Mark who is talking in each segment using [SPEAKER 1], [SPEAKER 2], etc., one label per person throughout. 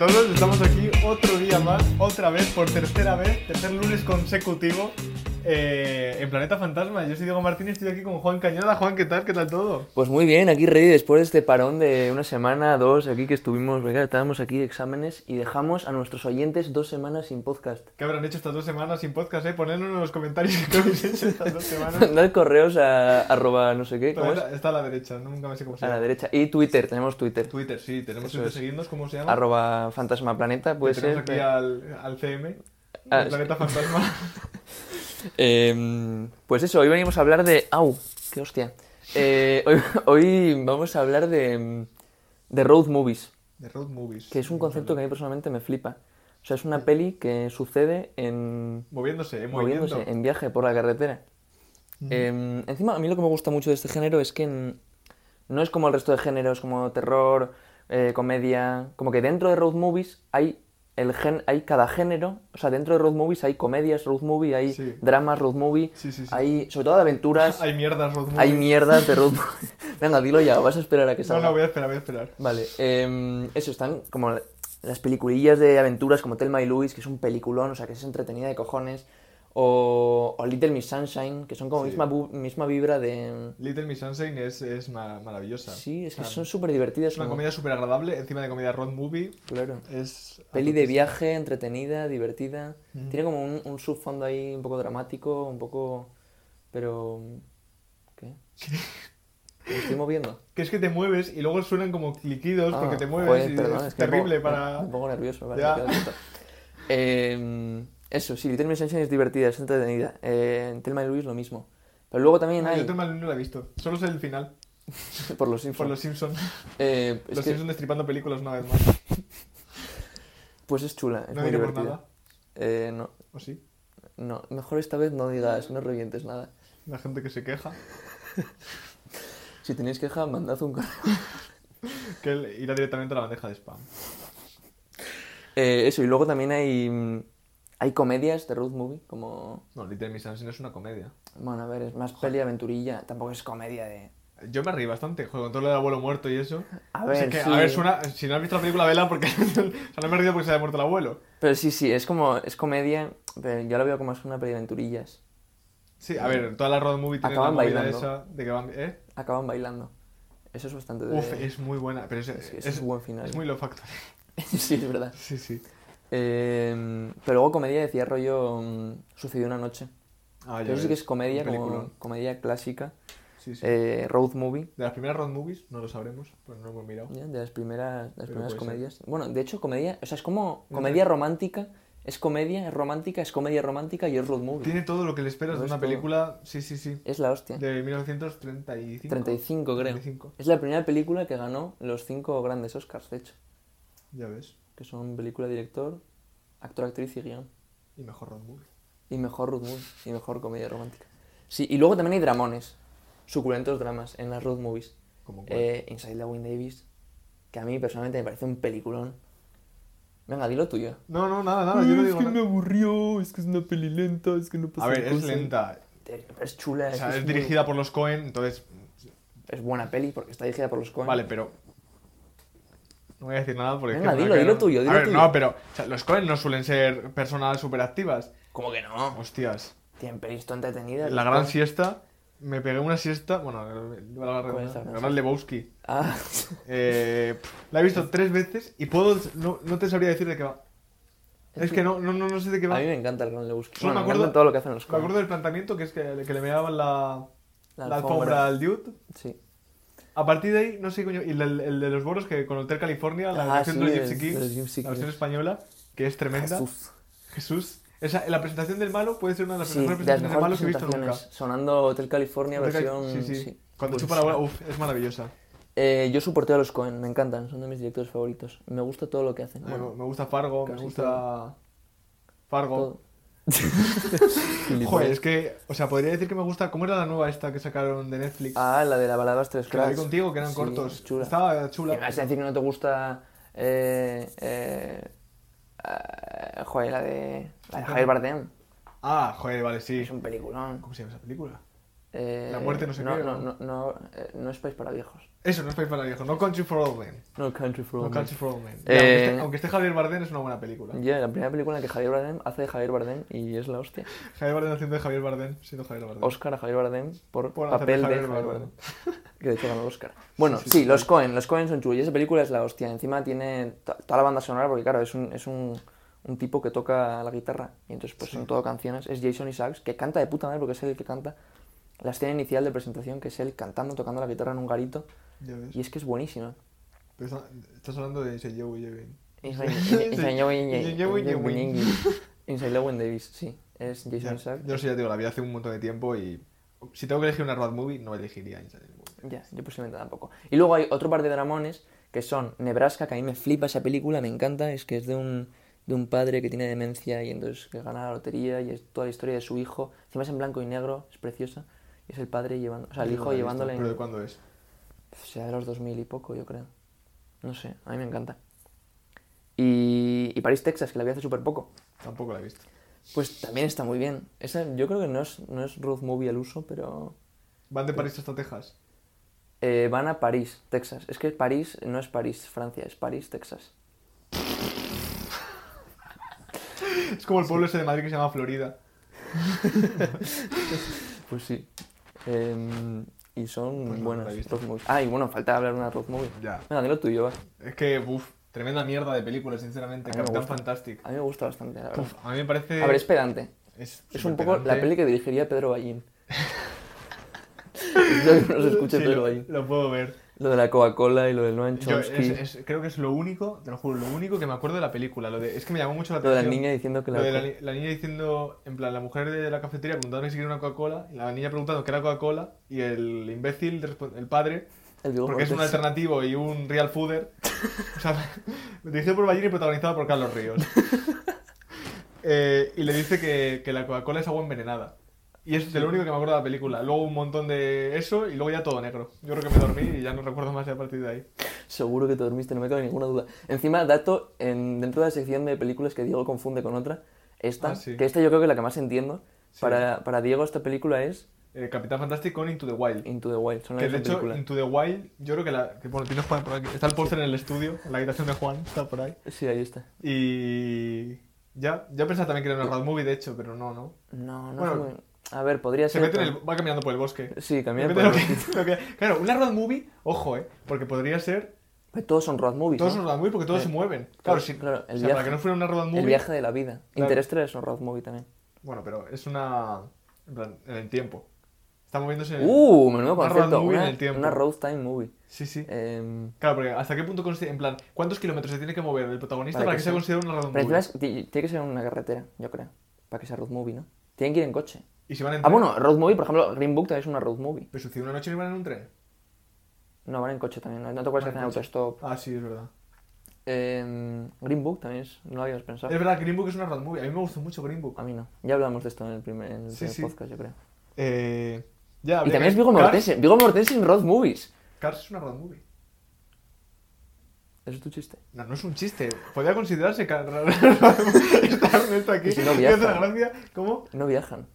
[SPEAKER 1] todos. Estamos aquí otro día más, otra vez, por tercera vez, tercer lunes consecutivo eh, en Planeta Fantasma. Yo soy Diego Martínez, estoy aquí con Juan Cañada. Juan, ¿qué tal? ¿Qué tal todo?
[SPEAKER 2] Pues muy bien, aquí ready después de este parón de una semana, dos, aquí que estuvimos, venga, estábamos aquí de exámenes y dejamos a nuestros oyentes dos semanas sin podcast.
[SPEAKER 1] ¿Qué habrán hecho estas dos semanas sin podcast? Eh? Ponedlo en los comentarios qué habéis hecho estas dos semanas.
[SPEAKER 2] Mandad correos a arroba no sé qué, ¿cómo es?
[SPEAKER 1] Está, a la derecha, nunca me sé cómo se
[SPEAKER 2] A
[SPEAKER 1] llama.
[SPEAKER 2] la derecha. Y Twitter, tenemos Twitter.
[SPEAKER 1] Twitter, sí, tenemos Twitter,
[SPEAKER 2] es.
[SPEAKER 1] seguidnos, ¿cómo se llama?
[SPEAKER 2] Arroba Fantasma Planeta, puede
[SPEAKER 1] tenemos
[SPEAKER 2] ser.
[SPEAKER 1] aquí al, al CM,
[SPEAKER 2] Ah,
[SPEAKER 1] Planeta Fantasma.
[SPEAKER 2] Eh, pues eso, hoy venimos a hablar de... ¡Au! ¡Qué hostia! Eh, hoy, hoy vamos a hablar de, de road movies,
[SPEAKER 1] de Road Movies.
[SPEAKER 2] que es un concepto que a mí personalmente me flipa. O sea, es una peli que sucede en...
[SPEAKER 1] Moviéndose, eh,
[SPEAKER 2] moviéndose
[SPEAKER 1] moviendo.
[SPEAKER 2] en viaje por la carretera. Eh, encima, a mí lo que me gusta mucho de este género es que no es como el resto de géneros, como terror, eh, comedia. Como que dentro de road movies hay, el gen, hay cada género. O sea, dentro de road movies hay comedias road movie, hay
[SPEAKER 1] Sí.
[SPEAKER 2] dramas road movie,
[SPEAKER 1] Sí, sí, sí.
[SPEAKER 2] hay sobre todo de aventuras,
[SPEAKER 1] Hay mierdas Road Movies.
[SPEAKER 2] hay mierdas de road movie. Venga, dilo ya, vas a esperar a que
[SPEAKER 1] No,
[SPEAKER 2] salga.
[SPEAKER 1] no, voy a esperar, voy a esperar.
[SPEAKER 2] Vale, em, eso, están como las peliculillas de aventuras como Telma y Louise, que es un peliculón, o sea, que es entretenida de cojones. O, o Little Miss Sunshine, que son como
[SPEAKER 1] Sí.
[SPEAKER 2] misma, misma vibra de...
[SPEAKER 1] Little Miss Sunshine es, es ma- maravillosa.
[SPEAKER 2] Sí, es que son súper divertidas.
[SPEAKER 1] Es una
[SPEAKER 2] como-
[SPEAKER 1] comedia súper agradable, encima de comedia road movie.
[SPEAKER 2] Claro.
[SPEAKER 1] Es
[SPEAKER 2] Peli de viaje, entretenida, divertida. Tiene como un, un subfondo ahí un poco dramático, un poco... Pero... ¿Qué? ¿Me estoy moviendo?
[SPEAKER 1] Que es que te mueves y luego suenan como cliquidos porque
[SPEAKER 2] Ah,
[SPEAKER 1] te mueves
[SPEAKER 2] joder,
[SPEAKER 1] y
[SPEAKER 2] perdón,
[SPEAKER 1] es,
[SPEAKER 2] es que me
[SPEAKER 1] terrible
[SPEAKER 2] pongo-
[SPEAKER 1] para...
[SPEAKER 2] Me pongo nervioso, vale,
[SPEAKER 1] Ya.
[SPEAKER 2] me. Eh, eso, sí, Little Miss Sunshine es divertida, es entretenida. Eh, en Thelma y Louise lo mismo. Pero luego también
[SPEAKER 1] No,
[SPEAKER 2] hay,
[SPEAKER 1] yo Thelma y Louise no la he visto, solo sé el final,
[SPEAKER 2] por los
[SPEAKER 1] por
[SPEAKER 2] Simpsons,
[SPEAKER 1] los Simpsons.
[SPEAKER 2] eh,
[SPEAKER 1] los
[SPEAKER 2] que,
[SPEAKER 1] Simpsons destripando películas una vez más.
[SPEAKER 2] pues es chula, es
[SPEAKER 1] No
[SPEAKER 2] muy
[SPEAKER 1] diré por
[SPEAKER 2] divertida.
[SPEAKER 1] nada,
[SPEAKER 2] Eh, no,
[SPEAKER 1] ¿o sí?
[SPEAKER 2] no, mejor esta vez no digas, no revientes nada.
[SPEAKER 1] La gente que se queja,
[SPEAKER 2] Si tenéis queja, mandad un correo.
[SPEAKER 1] que él irá directamente a la bandeja de spam.
[SPEAKER 2] Eh, eso, y luego también hay, mm, hay comedias de road movie, como...
[SPEAKER 1] No, Little Miss Sunshine es una comedia.
[SPEAKER 2] Bueno, a ver, es más peli aventurilla, tampoco es comedia de...
[SPEAKER 1] Yo me reí bastante, joder, con todo lo del abuelo muerto y eso.
[SPEAKER 2] A
[SPEAKER 1] O sea
[SPEAKER 2] ver,
[SPEAKER 1] que,
[SPEAKER 2] sí.
[SPEAKER 1] a ver, suena, si no has visto la película, vela porque... o sea, no me he reído porque se haya muerto el abuelo.
[SPEAKER 2] Pero sí, sí, es como, es comedia, pero yo lo veo como es una peli de aventurillas.
[SPEAKER 1] Sí, a ver, toda la road movie tiene
[SPEAKER 2] Acaban
[SPEAKER 1] la movida
[SPEAKER 2] bailando.
[SPEAKER 1] esa de que van... ¿Eh?
[SPEAKER 2] Acaban bailando. Eso es bastante de...
[SPEAKER 1] Uf, es muy buena, pero es,
[SPEAKER 2] es,
[SPEAKER 1] es,
[SPEAKER 2] es un buen final.
[SPEAKER 1] es muy lo factor.
[SPEAKER 2] sí, es verdad.
[SPEAKER 1] Sí, sí.
[SPEAKER 2] Eh, pero luego comedia decía rollo mm, Sucedió una noche.
[SPEAKER 1] Ah,
[SPEAKER 2] eso sí que es comedia, como comedia clásica.
[SPEAKER 1] Sí, sí.
[SPEAKER 2] eh, road movie.
[SPEAKER 1] De las primeras road movies, no lo sabremos, pues no lo hemos mirado.
[SPEAKER 2] De las primeras, de las primeras
[SPEAKER 1] ser.
[SPEAKER 2] comedias. Bueno, de hecho, comedia, o sea, es como comedia romántica. Es comedia, es romántica, es comedia romántica y es road movie.
[SPEAKER 1] Tiene todo lo que le esperas de
[SPEAKER 2] es
[SPEAKER 1] una
[SPEAKER 2] todo.
[SPEAKER 1] película, sí, sí, sí,
[SPEAKER 2] Es la hostia.
[SPEAKER 1] de 1935.
[SPEAKER 2] 35, creo.
[SPEAKER 1] 35,
[SPEAKER 2] Es la primera película que ganó los cinco grandes Oscars, de hecho.
[SPEAKER 1] ya ves.
[SPEAKER 2] Que son película, director, actor, actriz y guion.
[SPEAKER 1] Y mejor road movie.
[SPEAKER 2] Y mejor road movie. Y mejor comedia romántica. Sí, y luego también hay dramones. Suculentos dramas en las road movies.
[SPEAKER 1] Como cuál.
[SPEAKER 2] Eh, Inside Llewyn Davis. Que a mí personalmente me parece un peliculón. Venga, dilo tuyo.
[SPEAKER 1] No, no, nada, nada, yo no digo nada.
[SPEAKER 2] aburrió, es que es una peli lenta, es que no
[SPEAKER 1] A ver, es lenta.
[SPEAKER 2] Es chula.
[SPEAKER 1] O sea,
[SPEAKER 2] que
[SPEAKER 1] es
[SPEAKER 2] muy-
[SPEAKER 1] dirigida por los Cohen, entonces...
[SPEAKER 2] Es buena peli porque está dirigida por los Coen.
[SPEAKER 1] Vale, pero... No voy a decir nada porque... es
[SPEAKER 2] Venga,
[SPEAKER 1] que-
[SPEAKER 2] dilo, dilo tuyo,
[SPEAKER 1] A
[SPEAKER 2] dilo
[SPEAKER 1] ver,
[SPEAKER 2] tuyo.
[SPEAKER 1] no, pero... O sea, los Cohen no suelen ser personas súper activas.
[SPEAKER 2] ¿Cómo que no?
[SPEAKER 1] Hostias.
[SPEAKER 2] Tienen pelis tan entretenidas.
[SPEAKER 1] La gran siesta... Me pegué una siesta... Bueno, la, la,
[SPEAKER 2] ¿Cuál es la gran
[SPEAKER 1] Lebowski.
[SPEAKER 2] Ah,
[SPEAKER 1] Eh, la he visto tres veces y puedo... No, no te sabría decir de qué va. Es que no, no, no, sé de qué
[SPEAKER 2] a
[SPEAKER 1] va.
[SPEAKER 2] mí me encanta el Gran Lebowski. Bueno,
[SPEAKER 1] me
[SPEAKER 2] me
[SPEAKER 1] acuerdo-
[SPEAKER 2] todo lo que hacen los
[SPEAKER 1] Me
[SPEAKER 2] Coen.
[SPEAKER 1] acuerdo del planteamiento que es que, que le meaban la,
[SPEAKER 2] La
[SPEAKER 1] la, alfombra
[SPEAKER 2] alfombra.
[SPEAKER 1] al dude.
[SPEAKER 2] Sí.
[SPEAKER 1] A partir de ahí, no sé, coño. Y el, el de los boros, que con Hotel California, la
[SPEAKER 2] Ah,
[SPEAKER 1] versión
[SPEAKER 2] sí,
[SPEAKER 1] de los Gypsy Kings,
[SPEAKER 2] de
[SPEAKER 1] la versión española, que es tremenda.
[SPEAKER 2] Jesús.
[SPEAKER 1] Jesús. Esa, la presentación del malo puede ser una de las
[SPEAKER 2] Sí,
[SPEAKER 1] mejores
[SPEAKER 2] de
[SPEAKER 1] presentaciones del malo que he visto nunca.
[SPEAKER 2] Sonando Hotel California,
[SPEAKER 1] Hotel
[SPEAKER 2] versión...
[SPEAKER 1] sí, sí.
[SPEAKER 2] sí.
[SPEAKER 1] Cuando chupa la bola, uff, es maravillosa.
[SPEAKER 2] Eh, yo soporteo a los Cohen, me encantan, son de mis directores favoritos. Me gusta todo lo que hacen. Bueno,
[SPEAKER 1] me gusta Fargo, me gusta. Fargo.
[SPEAKER 2] todo.
[SPEAKER 1] Joder, es que, o sea, podría decir que me gusta. ¿Cómo era la nueva esta que sacaron de Netflix?
[SPEAKER 2] Ah, la de la balada de los tres
[SPEAKER 1] que la vi
[SPEAKER 2] cracks.
[SPEAKER 1] contigo, que eran
[SPEAKER 2] Sí,
[SPEAKER 1] cortos.
[SPEAKER 2] chula.
[SPEAKER 1] Estaba
[SPEAKER 2] ¿Me
[SPEAKER 1] chula.
[SPEAKER 2] vas a decir que no te gusta... Eh, eh, eh, joder, la de... La de Javier Bardem.
[SPEAKER 1] Ah, joder, vale, sí.
[SPEAKER 2] Es un peliculón.
[SPEAKER 1] ¿Cómo se llama esa película?
[SPEAKER 2] Eh,
[SPEAKER 1] La muerte no sé
[SPEAKER 2] no,
[SPEAKER 1] qué,
[SPEAKER 2] No, no, no, eh, no es país para viejos.
[SPEAKER 1] Eso, no es país para viejos. No Country for Old Men.
[SPEAKER 2] No Country for
[SPEAKER 1] No
[SPEAKER 2] Old Men.
[SPEAKER 1] Country for Old Men.
[SPEAKER 2] Eh,
[SPEAKER 1] aunque, esté, aunque esté Javier Bardem, es una buena película.
[SPEAKER 2] Ya, la primera película en la que Javier Bardem hace de Javier Bardem y es la hostia.
[SPEAKER 1] Javier Bardem haciendo de Javier Bardem, siendo Javier Bardem.
[SPEAKER 2] Oscar a Javier Bardem por, papel de
[SPEAKER 1] Javier
[SPEAKER 2] Javier
[SPEAKER 1] Bardem.
[SPEAKER 2] Bardem. Que de hecho ganó el Oscar. Bueno,
[SPEAKER 1] Sí,
[SPEAKER 2] sí,
[SPEAKER 1] sí,
[SPEAKER 2] los
[SPEAKER 1] sí.
[SPEAKER 2] Cohen, los Cohen son chulos. Y esa película es la hostia. Encima tiene to- toda la banda sonora porque, claro, es un, es un, un tipo que toca la guitarra. Y entonces, pues son todo canciones. Es Jason Isaacs, que canta de puta madre porque es el que canta. La escena inicial de presentación, que es él cantando, tocando la guitarra en un garito.
[SPEAKER 1] Ya ves.
[SPEAKER 2] Y es que es buenísima.
[SPEAKER 1] Pero está- estás hablando de Inside Joey Jevin.
[SPEAKER 2] Inside
[SPEAKER 1] Llewyn Davis.
[SPEAKER 2] Inside Llewyn Davis, sí. Es Jason Isaacs.
[SPEAKER 1] Yo no sé, ya te digo, la vi hace un montón de tiempo y si tengo que elegir una road movie, no elegiría Inside Joey.
[SPEAKER 2] Ya, yo posiblemente tampoco. Y luego hay otro par de dramones que son Nebraska, que a mí me flipa esa película, me encanta, es que es de un, de un padre que tiene demencia y entonces que gana la lotería y es toda la historia de su hijo. Encima es en blanco y negro, es preciosa. Es el padre llevando, o sea, el hijo llevándole
[SPEAKER 1] ¿Pero de cuándo es?
[SPEAKER 2] Sea, de los 2000 y poco, yo creo. No sé, a mí me encanta. Y, y París, Texas, que la vi hace súper poco.
[SPEAKER 1] Tampoco la he visto.
[SPEAKER 2] Pues también está muy bien. Esa, yo creo que no es, no es road movie al uso, pero...
[SPEAKER 1] Van de París hasta Texas.
[SPEAKER 2] Eh, van a París, Texas. Es que París no es París, Francia, es París, Texas.
[SPEAKER 1] Es como el pueblo ese de Madrid que se llama Florida.
[SPEAKER 2] Pues sí. Em, y son
[SPEAKER 1] Pues no,
[SPEAKER 2] buenas road movies. Ah, y bueno, falta hablar de una road movie.
[SPEAKER 1] Ya.
[SPEAKER 2] Venga, dilo tuyo, va.
[SPEAKER 1] Es que, uff, tremenda mierda de película, sinceramente. Capitán. Fantastic.
[SPEAKER 2] A mí me gusta bastante, la verdad.
[SPEAKER 1] Uf, a mí me parece.
[SPEAKER 2] A ver, es pedante.
[SPEAKER 1] es,
[SPEAKER 2] Es un poco la peli que dirigiría Pedro Ballín. Yo que escuche
[SPEAKER 1] Sí,
[SPEAKER 2] Pedro
[SPEAKER 1] lo,
[SPEAKER 2] Ballín.
[SPEAKER 1] lo puedo ver.
[SPEAKER 2] Lo de la Coca-Cola y lo del Noam Chomsky.
[SPEAKER 1] es- es- creo que es lo único, te lo juro, lo único que me acuerdo de la película. Lo de, es que me llamó mucho la
[SPEAKER 2] Lo de la
[SPEAKER 1] atención.
[SPEAKER 2] niña diciendo que la...
[SPEAKER 1] Lo de la, ni- la niña diciendo, en plan, la mujer de la cafetería preguntando si quería una Coca-Cola, y la niña preguntando qué era Coca-Cola, y el imbécil, el padre,
[SPEAKER 2] el
[SPEAKER 1] porque es un alternativo y un real fooder, o sea, dirigido por Ballini y protagonizado por Carlos Ríos. Eh, y le dice que, que la Coca-Cola es agua envenenada. Y es de lo único que me acuerdo de la película. Luego un montón de eso y luego ya todo negro. Yo creo que me dormí y ya no recuerdo más a partir de ahí.
[SPEAKER 2] Seguro que te dormiste, no me cabe ninguna duda. Encima, dato, en, dentro de la sección de películas que Diego confunde con otra, esta,
[SPEAKER 1] Ah, sí.
[SPEAKER 2] que esta yo creo que es la que más entiendo.
[SPEAKER 1] Sí.
[SPEAKER 2] Para, para Diego esta película es
[SPEAKER 1] Eh, Capitán Fantastic con Into the Wild.
[SPEAKER 2] Into the Wild, son
[SPEAKER 1] Que de hecho. Into the Wild, yo creo que la. Que, bueno, tienes Juan por aquí. Está el póster en el estudio, en la habitación de Juan, está por ahí.
[SPEAKER 2] Sí, ahí está.
[SPEAKER 1] Y. Ya, ya pensaba también que era una road movie, de hecho, pero no, no.
[SPEAKER 2] No, no
[SPEAKER 1] Bueno.
[SPEAKER 2] A ver, podría
[SPEAKER 1] Se
[SPEAKER 2] ser...
[SPEAKER 1] mete en el, va caminando por el bosque.
[SPEAKER 2] Sí, camina por
[SPEAKER 1] Depende
[SPEAKER 2] el bosque.
[SPEAKER 1] que- Claro, una road movie, ojo, eh. Porque podría ser.
[SPEAKER 2] Pues Todos son road movies,
[SPEAKER 1] Todos
[SPEAKER 2] ¿no?
[SPEAKER 1] son road movie porque todos
[SPEAKER 2] Eh,
[SPEAKER 1] se mueven. Claro,
[SPEAKER 2] claro, el
[SPEAKER 1] o sea, para
[SPEAKER 2] viaje-
[SPEAKER 1] que no fuera una road movie.
[SPEAKER 2] El viaje de la vida.
[SPEAKER 1] Claro.
[SPEAKER 2] Interstellar es un road movie también.
[SPEAKER 1] Bueno, pero es una. En plan, en el tiempo. Está moviéndose en el.
[SPEAKER 2] ¡Uh! Menudo
[SPEAKER 1] una road
[SPEAKER 2] concepto.
[SPEAKER 1] movie en
[SPEAKER 2] Una,
[SPEAKER 1] el tiempo.
[SPEAKER 2] una road time movie.
[SPEAKER 1] Sí, sí.
[SPEAKER 2] Em,
[SPEAKER 1] Claro, porque hasta qué punto en plan, ¿cuántos kilómetros se tiene que mover el protagonista
[SPEAKER 2] Para
[SPEAKER 1] para,
[SPEAKER 2] que
[SPEAKER 1] que, sea
[SPEAKER 2] sea-
[SPEAKER 1] considerado una road
[SPEAKER 2] pero
[SPEAKER 1] movie?
[SPEAKER 2] tiene que ser en una carretera, yo creo. Para que sea road movie, ¿no? Tienen que ir en coche.
[SPEAKER 1] Y si van en
[SPEAKER 2] Ah, bueno, road movie, por ejemplo, Green Book también es una road movie.
[SPEAKER 1] Pero si una noche no iban en un tren.
[SPEAKER 2] No, van en coche también. No, no te acuerdas que
[SPEAKER 1] Van en
[SPEAKER 2] hacen autostop.
[SPEAKER 1] Ah, sí, es verdad.
[SPEAKER 2] Em, Green Book también es, no lo habíamos pensado.
[SPEAKER 1] Es verdad, Green Book es una road movie. A mí me gustó mucho Green Book.
[SPEAKER 2] A mí no. Ya hablamos de esto en el primer, en el
[SPEAKER 1] Sí,
[SPEAKER 2] primer
[SPEAKER 1] sí.
[SPEAKER 2] podcast, yo creo.
[SPEAKER 1] Eh, ya,
[SPEAKER 2] Y también es
[SPEAKER 1] que-
[SPEAKER 2] Viggo
[SPEAKER 1] Cars-
[SPEAKER 2] Mortensen. Viggo Mortensen en road movies.
[SPEAKER 1] Cars es una road movie.
[SPEAKER 2] Eso es tu chiste.
[SPEAKER 1] No, no es un chiste. Podría considerarse que está Ernesto aquí.
[SPEAKER 2] Y si no
[SPEAKER 1] Me hace
[SPEAKER 2] viaja.
[SPEAKER 1] la gracia. ¿Cómo?
[SPEAKER 2] No viajan.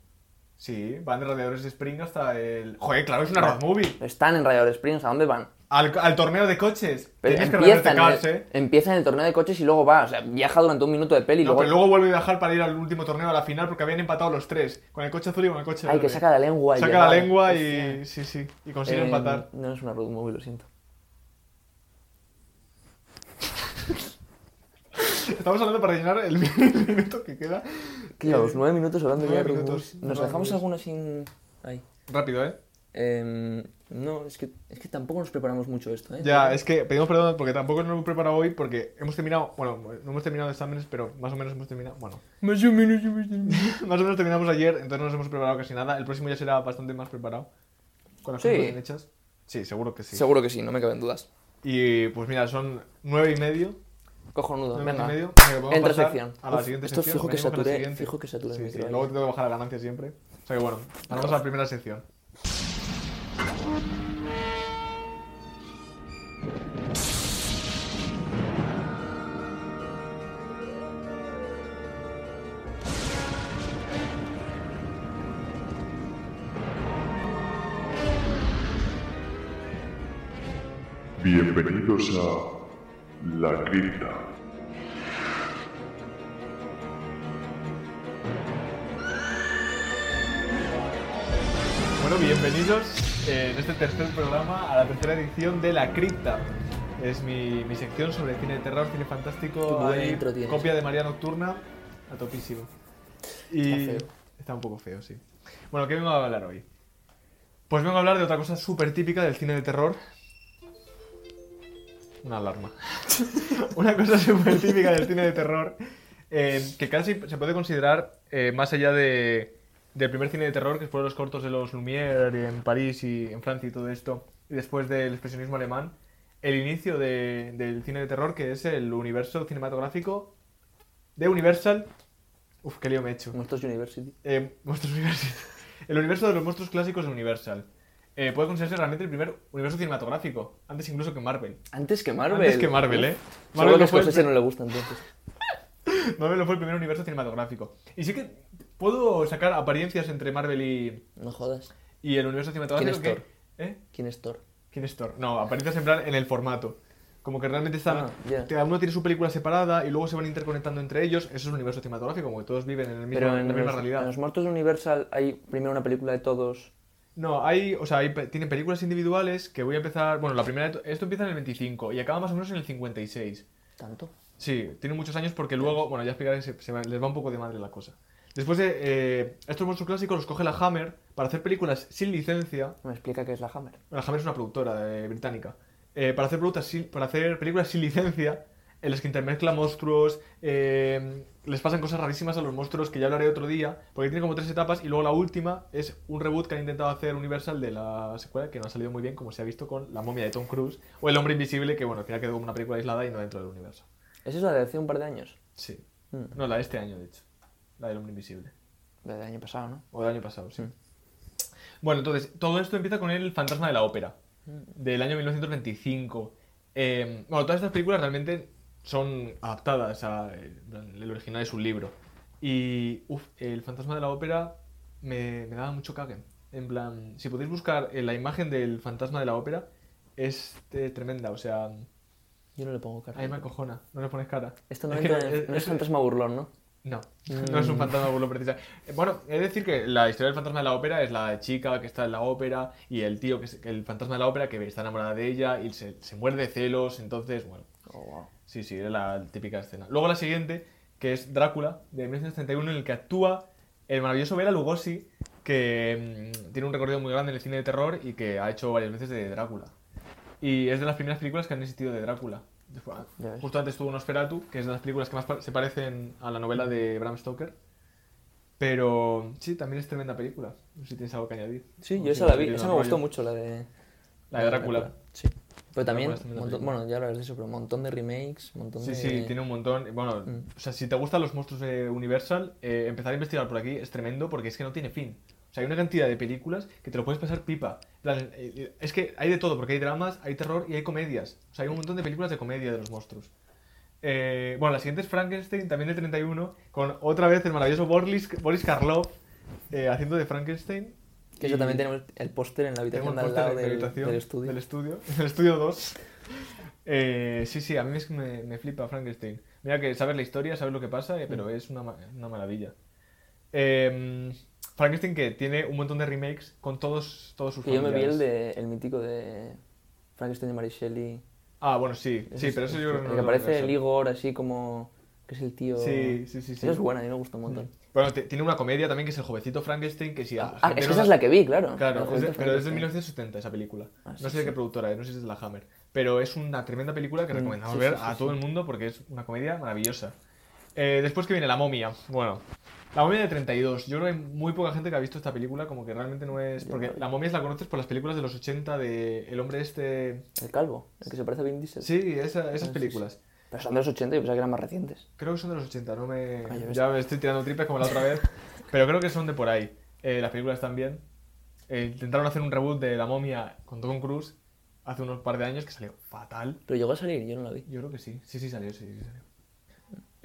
[SPEAKER 1] Sí, van de radiadores de Spring hasta el. Joder, claro, es una road movie.
[SPEAKER 2] Están en Radiador Springs. ¿A dónde van?
[SPEAKER 1] Al, al torneo de coches.
[SPEAKER 2] Pero
[SPEAKER 1] Tienes que
[SPEAKER 2] en el,
[SPEAKER 1] eh.
[SPEAKER 2] empieza en el torneo de coches y luego va. O sea, viaja durante un minuto de peli
[SPEAKER 1] No,
[SPEAKER 2] luego...
[SPEAKER 1] pero luego vuelve a viajar para ir al último torneo, a la final, porque habían empatado los tres. Con el coche azul y con el coche
[SPEAKER 2] Ay, que saca la lengua. y
[SPEAKER 1] Saca la lengua y. Sí, sí. Y consigue
[SPEAKER 2] Eh,
[SPEAKER 1] empatar.
[SPEAKER 2] No es una road movie, lo siento.
[SPEAKER 1] Estamos hablando para rellenar el minuto que queda.
[SPEAKER 2] ¿Qué llevamos? ¿Nueve minutos hablando ya de
[SPEAKER 1] minutos?
[SPEAKER 2] ¿Nos dejamos alguna sin...? Ahí.
[SPEAKER 1] Rápido, ¿eh?
[SPEAKER 2] Em, no, es que, es que tampoco nos preparamos mucho esto, ¿eh?
[SPEAKER 1] Ya, es que pedimos perdón porque tampoco nos hemos preparado hoy porque hemos terminado, bueno, no hemos terminado exámenes, pero más o menos hemos terminado, bueno,
[SPEAKER 2] Más o menos hemos terminado.
[SPEAKER 1] más o menos terminamos ayer, entonces no nos hemos preparado casi nada. El próximo ya será bastante más preparado. Con las
[SPEAKER 2] Sí.
[SPEAKER 1] cosas bien hechas. Sí, seguro que sí.
[SPEAKER 2] Seguro que sí, no me caben dudas.
[SPEAKER 1] Y pues mira, son nueve y medio.
[SPEAKER 2] Cojonudo, venga.
[SPEAKER 1] Medio,
[SPEAKER 2] Entra sección.
[SPEAKER 1] A la siguiente
[SPEAKER 2] esto
[SPEAKER 1] sección.
[SPEAKER 2] fijo que saturé, fijo que saturé. El
[SPEAKER 1] sí, luego tengo que bajar la ganancia siempre. O sea que bueno, pasamos a la primera sección.
[SPEAKER 3] Bienvenidos a la Cripta.
[SPEAKER 1] Bueno, bienvenidos eh, en este tercer programa a la tercera edición de La Cripta. Es mi, mi sección sobre cine de terror, cine fantástico. Hay copia de María Nocturna, a topísimo. Y
[SPEAKER 2] Está feo.
[SPEAKER 1] Está un poco feo, sí. Bueno, ¿qué vengo a hablar hoy? Pues vengo a hablar de otra cosa súper típica del cine de terror. Una alarma. Una cosa súper típica del cine de terror eh, que casi se puede considerar eh, más allá de, del primer cine de terror, que fue los cortos de los Lumière en París y en Francia y todo esto, y después del expresionismo alemán, el inicio de- del cine de terror, que es el universo cinematográfico de Universal. Uf, qué lío me he hecho.
[SPEAKER 2] Monsters University.
[SPEAKER 1] Eh, Universal. El universo de los monstruos clásicos de Universal. Eh, puede considerarse realmente el primer universo cinematográfico, antes incluso que Marvel.
[SPEAKER 2] Antes que Marvel.
[SPEAKER 1] Antes que Marvel, ¿eh?
[SPEAKER 2] Solo
[SPEAKER 1] Marvel
[SPEAKER 2] que
[SPEAKER 1] no, fue el,
[SPEAKER 2] no le gusta entonces.
[SPEAKER 1] Marvel no fue el primer universo cinematográfico. Y sí que puedo sacar apariencias entre Marvel y,
[SPEAKER 2] No jodas.
[SPEAKER 1] y el universo cinematográfico.
[SPEAKER 2] ¿Quién es
[SPEAKER 1] que- ¿Eh?
[SPEAKER 2] ¿Quién es Thor?
[SPEAKER 1] ¿Quién es Thor? No, apariencias en plan en el formato. Como que realmente están.
[SPEAKER 2] Ah.
[SPEAKER 1] Cada uno tiene su película separada y luego se van interconectando entre ellos. Eso es un universo cinematográfico, como que todos viven en, el mismo,
[SPEAKER 2] Pero
[SPEAKER 1] en
[SPEAKER 2] en
[SPEAKER 1] la misma
[SPEAKER 2] los,
[SPEAKER 1] realidad.
[SPEAKER 2] en los Monsters Universal hay primero una película de todos.
[SPEAKER 1] No, hay, o sea, hay, tienen películas individuales que voy a empezar, bueno, la primera, esto empieza en el 25 y acaba más o menos en el 56.
[SPEAKER 2] ¿Tanto?
[SPEAKER 1] Sí, tiene muchos años porque luego, bueno, ya explicaré, se, se les va un poco de madre la cosa. Después de eh, estos monstruos clásicos los coge la Hammer para hacer películas sin licencia.
[SPEAKER 2] Me explica qué es la Hammer.
[SPEAKER 1] La Hammer es una productora eh, británica. Eh, para, hacer productas sin- para hacer películas sin licencia en las que intermezcla monstruos, eh, les pasan cosas rarísimas a los monstruos que ya hablaré otro día, porque tiene como tres etapas y luego la última es un reboot que han intentado hacer Universal de la secuela que no ha salido muy bien, como se ha visto con La momia de Tom Cruise o El hombre invisible, que bueno, al final quedó como una película aislada y no dentro del universo.
[SPEAKER 2] ¿Esa es la de hace un par de años?
[SPEAKER 1] Sí.
[SPEAKER 2] Mm.
[SPEAKER 1] No, la de este año, de hecho. La del hombre invisible.
[SPEAKER 2] La del año pasado, ¿no?
[SPEAKER 1] O del año pasado, sí.
[SPEAKER 2] Mm.
[SPEAKER 1] Bueno, entonces, todo esto empieza con el fantasma de la ópera, del año 1925. Eh, bueno, todas estas películas realmente son adaptadas a. eh, El original es un libro. Y, uff, el fantasma de la ópera me, me daba mucho cague. En plan, si podéis buscar eh, la imagen del fantasma de la ópera, es eh, tremenda, o sea,
[SPEAKER 2] Yo no le pongo cara.
[SPEAKER 1] a mí me acojona, no le pones cara.
[SPEAKER 2] Esto no,
[SPEAKER 1] Es que es-
[SPEAKER 2] no es
[SPEAKER 1] es-
[SPEAKER 2] fantasma burlón, ¿no?
[SPEAKER 1] no, no es un
[SPEAKER 2] Mm.
[SPEAKER 1] fantasma burlón precisa. Eh, Bueno, he de decir que la historia del fantasma de la ópera es la chica que está en la ópera y el tío que es el fantasma de la ópera que está enamorada de ella y se, se muerde de celos, entonces, bueno,
[SPEAKER 2] Oh, wow.
[SPEAKER 1] Sí, sí, es la típica escena. Luego la siguiente, que es Drácula, de 1931, en el que actúa el maravilloso Bela Lugosi, que mm, tiene un recorrido muy grande en el cine de terror y que ha hecho varias veces de Drácula. Y es de las primeras películas que han existido de Drácula. Después-. Justo antes tuvo Nosferatu, que es de las películas que más se parecen a la novela de Bram Stoker. Pero sí, también es tremenda película. No sé si tienes algo que añadir.
[SPEAKER 2] Sí, yo
[SPEAKER 1] si
[SPEAKER 2] esa la vi. Esa me gustó mucho, la de...
[SPEAKER 1] La de Drácula.
[SPEAKER 2] Sí. Pero también, montón- bueno, ya hablarás de eso, pero un montón de remakes, un montón
[SPEAKER 1] Sí,
[SPEAKER 2] de...
[SPEAKER 1] sí, tiene un montón. Bueno,
[SPEAKER 2] Mm.
[SPEAKER 1] o sea, si te gustan los monstruos de Universal, eh, empezar a investigar por aquí es tremendo porque es que no tiene fin. O sea, hay una cantidad de películas que te lo puedes pasar pipa. Eh, eh, Es que hay de todo, porque hay dramas, hay terror y hay comedias. O sea, hay un montón de películas de comedia de los monstruos. Eh, bueno, la siguiente es Frankenstein, también de 31, con otra vez el maravilloso Boris, Boris Karloff eh, haciendo de Frankenstein.
[SPEAKER 2] Que eso
[SPEAKER 1] Y-
[SPEAKER 2] también tenemos el póster en la habitación
[SPEAKER 1] el
[SPEAKER 2] de al lado del,
[SPEAKER 1] habitación
[SPEAKER 2] del estudio.
[SPEAKER 1] Del estudio, del estudio 2. Eh, sí, sí, a mí es que me, me flipa Frankenstein. Mira que sabes la historia, sabes lo que pasa, eh,
[SPEAKER 2] Mm.
[SPEAKER 1] pero es una, una maravilla. Eh, Frankenstein que tiene un montón de remakes con todos, todos sus
[SPEAKER 2] Que yo me vi el,
[SPEAKER 1] familiares.
[SPEAKER 2] de, el mítico de Frankenstein de Mary Shelley.
[SPEAKER 1] Ah, bueno, sí, sí, pero
[SPEAKER 2] es-
[SPEAKER 1] eso yo creo que
[SPEAKER 2] el
[SPEAKER 1] no
[SPEAKER 2] que
[SPEAKER 1] es
[SPEAKER 2] aparece el Igor así como... que es el tío...
[SPEAKER 1] Sí, sí, sí, sí.
[SPEAKER 2] Esa es buena, a mí me gusta un montón.
[SPEAKER 1] Bueno, tiene una comedia también que es el jovencito Frankenstein, que si
[SPEAKER 2] Ah, es que
[SPEAKER 1] no
[SPEAKER 2] esa es la que vi, claro.
[SPEAKER 1] Claro, es de- pero es de
[SPEAKER 2] Frankenstein.
[SPEAKER 1] 1970 esa película.
[SPEAKER 2] Ah,
[SPEAKER 1] no
[SPEAKER 2] sí,
[SPEAKER 1] sé de qué productora es, no sé si es de la Hammer. Pero es una tremenda película que
[SPEAKER 2] Mm,
[SPEAKER 1] recomendamos
[SPEAKER 2] sí,
[SPEAKER 1] ver
[SPEAKER 2] sí,
[SPEAKER 1] a todo el mundo porque es una comedia maravillosa. Eh, después que viene La momia. Bueno, La momia de 32. Yo creo que hay muy poca gente que ha visto esta película, como que realmente no es... Porque
[SPEAKER 2] no la
[SPEAKER 1] momia la conoces por las películas de los 80 de El hombre este...
[SPEAKER 2] El calvo, el que se parece a Vin Diesel.
[SPEAKER 1] Sí, esa-
[SPEAKER 2] Ah,
[SPEAKER 1] esas
[SPEAKER 2] sí,
[SPEAKER 1] películas.
[SPEAKER 2] Pero son de los 80 y pensaba que eran más recientes.
[SPEAKER 1] Creo que son de los 80, no me...
[SPEAKER 2] Ah, ya
[SPEAKER 1] me estoy tirando tripes como la otra vez. pero creo que son de por ahí. Eh, las películas también. Eh, intentaron hacer un reboot de La momia con Tom Cruise hace unos par de años que salió fatal.
[SPEAKER 2] Pero llegó a salir, yo no la vi.
[SPEAKER 1] Yo creo que sí. Sí, sí salió, sí, sí salió.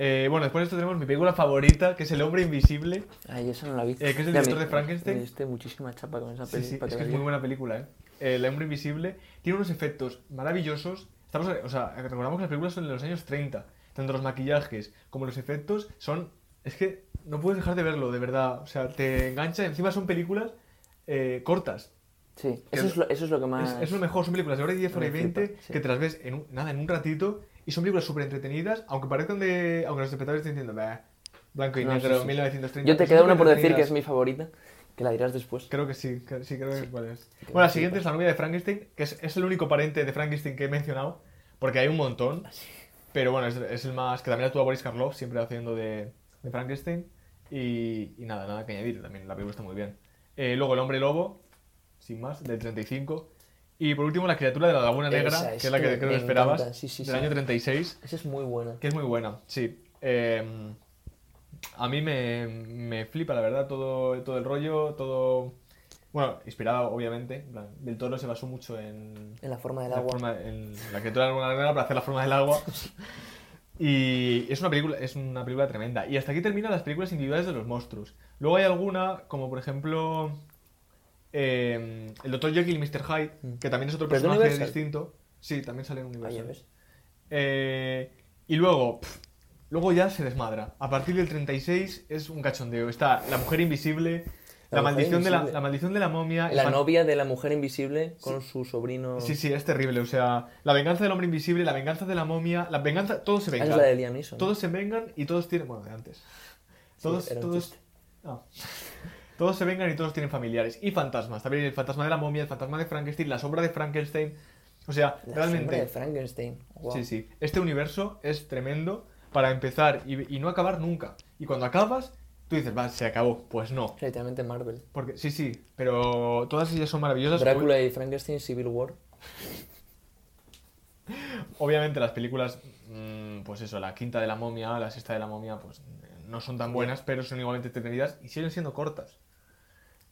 [SPEAKER 1] Eh, bueno, después de esto tenemos mi película favorita, que es El hombre invisible.
[SPEAKER 2] Ay, esa no la vi.
[SPEAKER 1] Eh, que es el director de Frankenstein.
[SPEAKER 2] Me diste muchísima chapa con esa
[SPEAKER 1] Sí,
[SPEAKER 2] peli.
[SPEAKER 1] sí,
[SPEAKER 2] para
[SPEAKER 1] es
[SPEAKER 2] que
[SPEAKER 1] que es muy buena película, eh, El hombre invisible, tiene unos efectos maravillosos. Estamos, o sea, recordamos que las películas son de los años 30. Tanto los maquillajes como los efectos son... Es que no puedes dejar de verlo, de verdad. O sea, te engancha. Encima son películas eh, cortas.
[SPEAKER 2] Sí, eso es, lo, eso es lo que
[SPEAKER 1] Es,
[SPEAKER 2] más...
[SPEAKER 1] es lo mejor, son películas de hora y 10, hora y
[SPEAKER 2] Me
[SPEAKER 1] 20,
[SPEAKER 2] flipa, sí.
[SPEAKER 1] que te las ves en un, nada, en un ratito, y son películas súper entretenidas, aunque parezcan de... Aunque los espectadores estén diciendo, "Bah, blanco y
[SPEAKER 2] No, sí,
[SPEAKER 1] negro,
[SPEAKER 2] sí.
[SPEAKER 1] 1930.
[SPEAKER 2] Yo te
[SPEAKER 1] son
[SPEAKER 2] queda una por decir que es mi favorita, que la dirás después.
[SPEAKER 1] Creo que sí, que- sí, creo que cuál es. Bueno, la siguiente
[SPEAKER 2] flipa.
[SPEAKER 1] es la novia de Frankenstein, que es, es el único pariente de Frankenstein que he mencionado, porque hay un montón, pero bueno, es, es el más... que también actúa Boris Karloff, siempre haciendo de, de Frankenstein, y, y nada, nada que añadir, también la película está muy bien. Eh, luego El hombre lobo, sin más, del 35. Y por último, La criatura de la laguna
[SPEAKER 2] Esa
[SPEAKER 1] negra,
[SPEAKER 2] es
[SPEAKER 1] que es la que creo que esperabas,
[SPEAKER 2] encanta, sí, sí,
[SPEAKER 1] del
[SPEAKER 2] sí.
[SPEAKER 1] año 36.
[SPEAKER 2] Esa es muy buena.
[SPEAKER 1] Que es muy buena, sí. Eh, a mí me, me flipa, la verdad, todo, todo el rollo, todo... Bueno, inspirada, obviamente. Del Toro se basó mucho en,
[SPEAKER 2] En la forma del
[SPEAKER 1] la
[SPEAKER 2] agua.
[SPEAKER 1] forma- en la criatura de la para hacer la forma del agua. Y es una película, es una película tremenda. Y hasta aquí terminan las películas individuales de los monstruos. Luego hay alguna, como por ejemplo... eh, el Dr. Jekyll y Mr. Hyde, que también es otro
[SPEAKER 2] ¿Pero es de
[SPEAKER 1] personaje distinto. Sí, también sale en Universal. Eh, y luego, luego ya se desmadra. A partir del 36 es un cachondeo. Está la mujer invisible, la,
[SPEAKER 2] La mujer
[SPEAKER 1] maldición, de la, la maldición de la momia.
[SPEAKER 2] La novia de la mujer invisible con su sobrino...
[SPEAKER 1] Sí, sí, es terrible. O sea, la venganza del hombre invisible, la venganza de la momia, la venganza, todos se
[SPEAKER 2] Ah,
[SPEAKER 1] vengan.
[SPEAKER 2] es la de Liam Neeson.
[SPEAKER 1] Todos se vengan y todos tienen. Bueno, de antes. Todos, todos. no. Todos se vengan y todos tienen familiares. Y fantasmas. También el fantasma de la momia, el fantasma de Frankenstein, la sombra de Frankenstein. O sea,
[SPEAKER 2] La
[SPEAKER 1] realmente.
[SPEAKER 2] sombra de Frankenstein.
[SPEAKER 1] Sí, sí. Este universo es tremendo para empezar y, y no acabar nunca. Y cuando acabas, tú dices, va, se acabó. Pues no.
[SPEAKER 2] Literalmente Marvel.
[SPEAKER 1] Porque, sí, sí, pero todas ellas son maravillosas.
[SPEAKER 2] Drácula y Frankenstein Civil War.
[SPEAKER 1] Obviamente las películas, mm, pues eso, la quinta de la momia, la sexta de la momia, pues no son tan buenas, pero son igualmente entretenidas y siguen siendo cortas.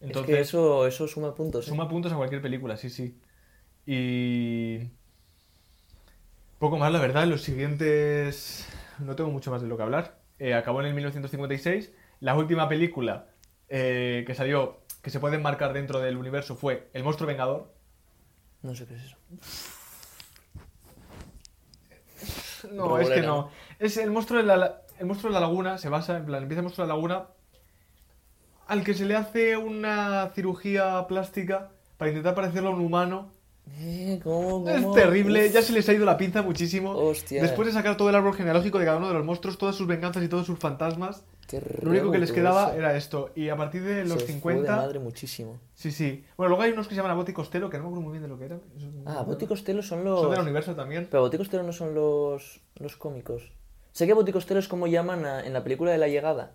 [SPEAKER 1] Entonces,
[SPEAKER 2] es que eso, eso suma puntos. ¿eh?
[SPEAKER 1] suma puntos a cualquier película, sí, sí. Y... Poco más, la verdad, los siguientes... No tengo mucho más de lo que hablar. Eh, acabó en el 1956. La última película eh, que salió, que se puede enmarcar dentro del universo, fue El monstruo vengador.
[SPEAKER 2] No sé qué es eso.
[SPEAKER 1] No, es que no. Es el monstruo de la, el monstruo de la laguna, se basa, en plan, empieza el monstruo de la laguna, al que se le hace una cirugía plástica para intentar parecerlo a un humano.
[SPEAKER 2] Eh, ¿cómo,
[SPEAKER 1] Es
[SPEAKER 2] cómo?
[SPEAKER 1] terrible, ya se les ha ido la pinza muchísimo.
[SPEAKER 2] Hostia.
[SPEAKER 1] Después de sacar todo el árbol genealógico de cada uno de los monstruos, todas sus venganzas y todos sus fantasmas, lo único que les
[SPEAKER 2] rebo
[SPEAKER 1] quedaba era esto. Y a partir de los
[SPEAKER 2] Se fue de
[SPEAKER 1] 50...
[SPEAKER 2] madre muchísimo.
[SPEAKER 1] Sí, sí. Bueno, luego hay unos que se llaman Abbott y Costello, que no me acuerdo muy bien de lo que eran.
[SPEAKER 2] Ah, Bot y Costello son los...
[SPEAKER 1] Son del universo también.
[SPEAKER 2] Pero Bot y Costello no son los, los cómicos. Sé que Bot y Costello es como llaman a- en la película de La Llegada.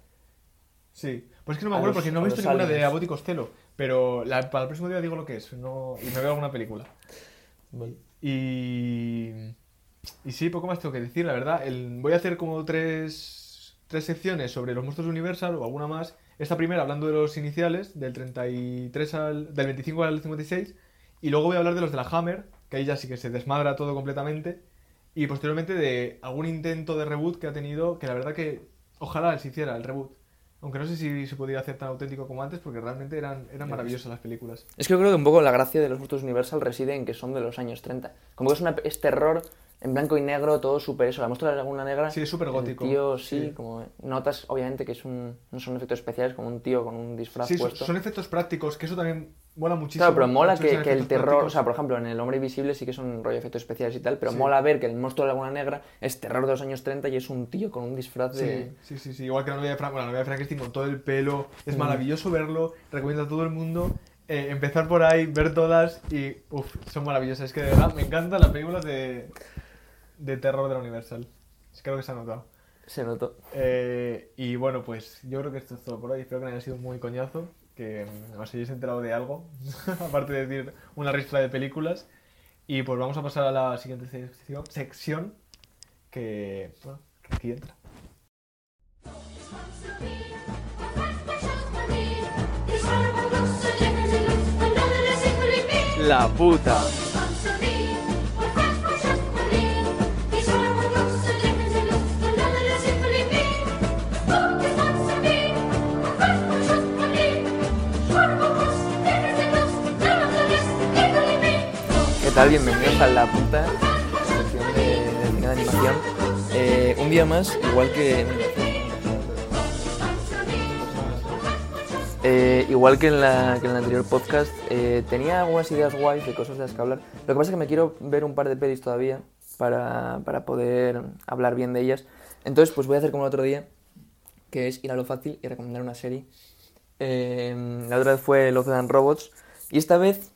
[SPEAKER 1] Sí, pues es que no me acuerdo
[SPEAKER 2] los-
[SPEAKER 1] porque no he visto ninguna de
[SPEAKER 2] aliens.
[SPEAKER 1] Y Costello. Pero la- para el próximo día digo lo que es no, y me veo alguna película. Y. Y sí, poco más tengo que decir, la verdad. El- voy a hacer como tres, tres secciones sobre los monstruos de Universal o alguna más. Esta primera hablando de los iniciales, del 33 al. del 25 al 56. Y luego voy a hablar de los de la Hammer, que ahí ya sí que se desmadra todo completamente. Y posteriormente de algún intento de reboot que ha tenido, que la verdad que ojalá se hiciera el reboot. Aunque no sé si se podía hacer tan auténtico como antes, porque realmente eran, eran maravillosas las películas.
[SPEAKER 2] Es que yo creo que un poco la gracia de los monstruos Universal reside en que son de los años 30. Como que es, una, es terror en blanco y negro, todo súper eso. La muestra de la Laguna Negra.
[SPEAKER 1] Sí, es súper gótico.
[SPEAKER 2] tío, sí,
[SPEAKER 1] Sí.
[SPEAKER 2] como notas obviamente que es un, no son efectos especiales, como un tío con un disfraz
[SPEAKER 1] Sí, son,
[SPEAKER 2] puesto.
[SPEAKER 1] son efectos prácticos, que eso también mola muchísimo.
[SPEAKER 2] Claro, pero mola
[SPEAKER 1] que
[SPEAKER 2] el terror,
[SPEAKER 1] prácticos.
[SPEAKER 2] o sea, por ejemplo, en El Hombre Invisible sí que son rollo efectos especiales y tal, pero
[SPEAKER 1] Sí.
[SPEAKER 2] mola ver que el monstruo de la Laguna Negra es terror de los años 30 y es un tío con un disfraz de...
[SPEAKER 1] Sí, sí, sí, sí. Igual que la novia de, Frank, bueno, la novia de Frankenstein con todo el pelo. Es
[SPEAKER 2] Mm.
[SPEAKER 1] maravilloso verlo. Recomiendo a todo el mundo eh, empezar por ahí, ver todas y. Uff, son maravillosas. Es que de verdad me encantan las películas de, de terror de la Universal. Es que Creo que se ha notado.
[SPEAKER 2] Se notó.
[SPEAKER 1] Eh, y bueno, pues yo creo que esto es todo por hoy. Espero que no haya sido muy coñazo. Que os hayáis enterado de algo. aparte de decir una ristra de películas. Y pues vamos a pasar a la siguiente sección. sección que. Bueno, que aquí entra.
[SPEAKER 4] La puta.
[SPEAKER 2] Tal? Bienvenidos a la puta sección de, de animación. Eh, un día más, igual que. Eh, igual que en, la, que en el anterior podcast, eh, tenía algunas ideas guays de cosas de las que hablar. Lo que pasa es que me quiero ver un par de pelis todavía para, para poder hablar bien de ellas. Entonces, pues voy a hacer como el otro día, que es ir a lo fácil y recomendar una serie. La otra vez fue Love and Robots. Y esta vez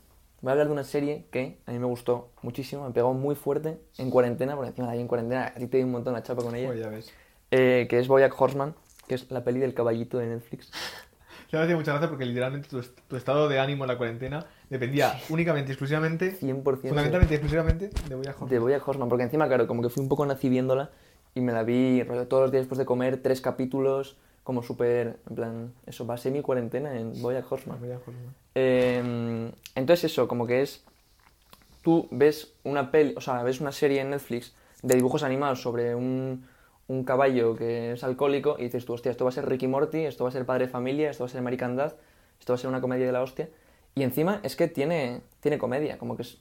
[SPEAKER 2] voy a hablar de una serie que a mí me gustó muchísimo, me pegó muy fuerte en cuarentena, porque encima la vi en cuarentena, a ti te di un montón la chapa con ella,
[SPEAKER 1] Pues ya ves.
[SPEAKER 2] eh, que es Boyack Horseman, que es la peli del caballito de Netflix.
[SPEAKER 1] Me hacía mucha gracia porque literalmente tu, tu estado de ánimo en la cuarentena dependía únicamente, exclusivamente,
[SPEAKER 2] 100%
[SPEAKER 1] fundamentalmente y exclusivamente de Voy a
[SPEAKER 2] de Boyack Horseman, porque encima, claro, como que fui un poco nací viéndola y me la vi rollo, todos los días después de comer, tres capítulos, como súper, en plan, eso, pasé mi cuarentena en Boyack Horseman. Eh, entonces eso, como que es, tú ves una peli, o sea, ves una serie en Netflix de dibujos animados sobre un, un caballo que es alcohólico y dices tú, hostia, esto va a ser Ricky Morty, esto va a ser Padre de Familia, esto va a ser American Dad, esto va a ser una comedia de la hostia. Y encima es que tiene, tiene comedia, como que es,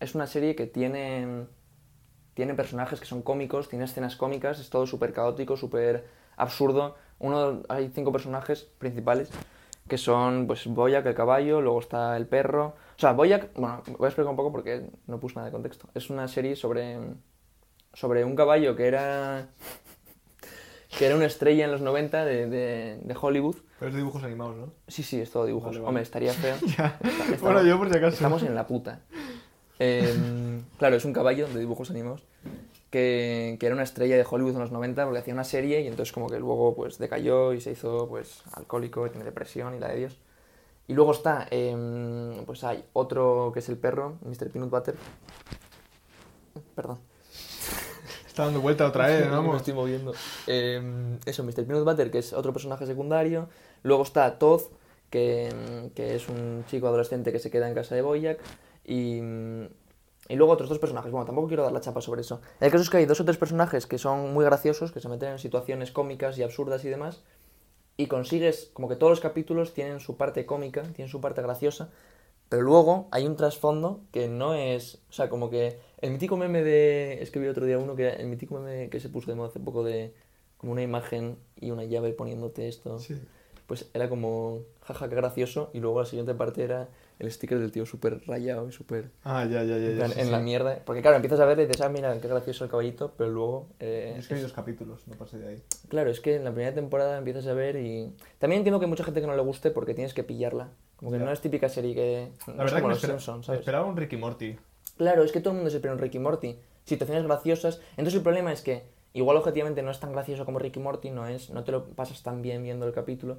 [SPEAKER 2] es una serie que tiene, tiene personajes que son cómicos, tiene escenas cómicas, es todo súper caótico, súper absurdo. Uno, hay cinco personajes principales que son pues Boyac, el caballo, luego está el perro. O sea, Boyac, bueno, voy a explicar un poco porque no puse nada de contexto. Es una serie sobre, sobre un caballo que era que era una estrella en los 90 de, de, de Hollywood.
[SPEAKER 1] Pero es de dibujos animados, ¿no?
[SPEAKER 2] Sí, sí, es todo dibujos.
[SPEAKER 1] Vale, vale.
[SPEAKER 2] Hombre, estaría feo.
[SPEAKER 1] Ya.
[SPEAKER 2] Está- estamos-
[SPEAKER 1] Bueno, yo por si acaso.
[SPEAKER 2] Estamos en la puta. Em, claro, es un caballo de dibujos animados que, que era una estrella de Hollywood en los 90 porque hacía una serie y entonces como que luego pues decayó y se hizo pues alcohólico y tiene depresión y la de Dios. Y luego está, em, pues hay otro que es el perro, Mr. Peanut Butter. Perdón.
[SPEAKER 1] Está dando vuelta otra vez,
[SPEAKER 2] Me
[SPEAKER 1] vamos.
[SPEAKER 2] estoy moviendo. Eh, eso, Mr. Peanut Butter, que es otro personaje secundario. Luego está Todd, que, mm, que es un chico adolescente que se queda en casa de Boyack. Y, y luego otros dos personajes. Bueno, tampoco quiero dar la chapa sobre eso. El caso es que hay dos o tres personajes que son muy graciosos, que se meten en situaciones cómicas y absurdas y demás. Y consigues, como que todos los capítulos tienen su parte cómica, tienen su parte graciosa. Pero luego hay un trasfondo que no es. O sea, como que. El mítico meme de. Escribí otro día uno que el mítico meme que se puso de moda hace poco de. Como una imagen y una llave poniéndote esto.
[SPEAKER 1] Sí.
[SPEAKER 2] Pues era como. Jaja, qué gracioso. Y luego la siguiente parte era el sticker del tío súper rayado y súper.
[SPEAKER 1] Ah, ya, ya, ya.
[SPEAKER 2] En,
[SPEAKER 1] ya, sí,
[SPEAKER 2] en
[SPEAKER 1] sí.
[SPEAKER 2] la mierda. Porque claro, empiezas a ver y dices, ah, mira, qué gracioso el caballito. Pero luego. eh,
[SPEAKER 1] Es que hay
[SPEAKER 2] es-
[SPEAKER 1] dos capítulos, no pasé de ahí.
[SPEAKER 2] Claro, es que en la primera temporada empiezas a ver y... También entiendo que hay mucha gente que no le guste porque tienes que pillarla. Como que
[SPEAKER 1] Ya.
[SPEAKER 2] no es típica serie que...
[SPEAKER 1] La
[SPEAKER 2] no es
[SPEAKER 1] verdad que
[SPEAKER 2] como
[SPEAKER 1] me,
[SPEAKER 2] los
[SPEAKER 1] espera-
[SPEAKER 2] Simpsons, ¿sabes?
[SPEAKER 1] esperaba un Ricky Morty.
[SPEAKER 2] Claro, es que todo el mundo se espera un Ricky Morty. Situaciones graciosas. Entonces el problema es que igual objetivamente no es tan gracioso como Ricky Morty, no es, no te lo pasas tan bien viendo el capítulo.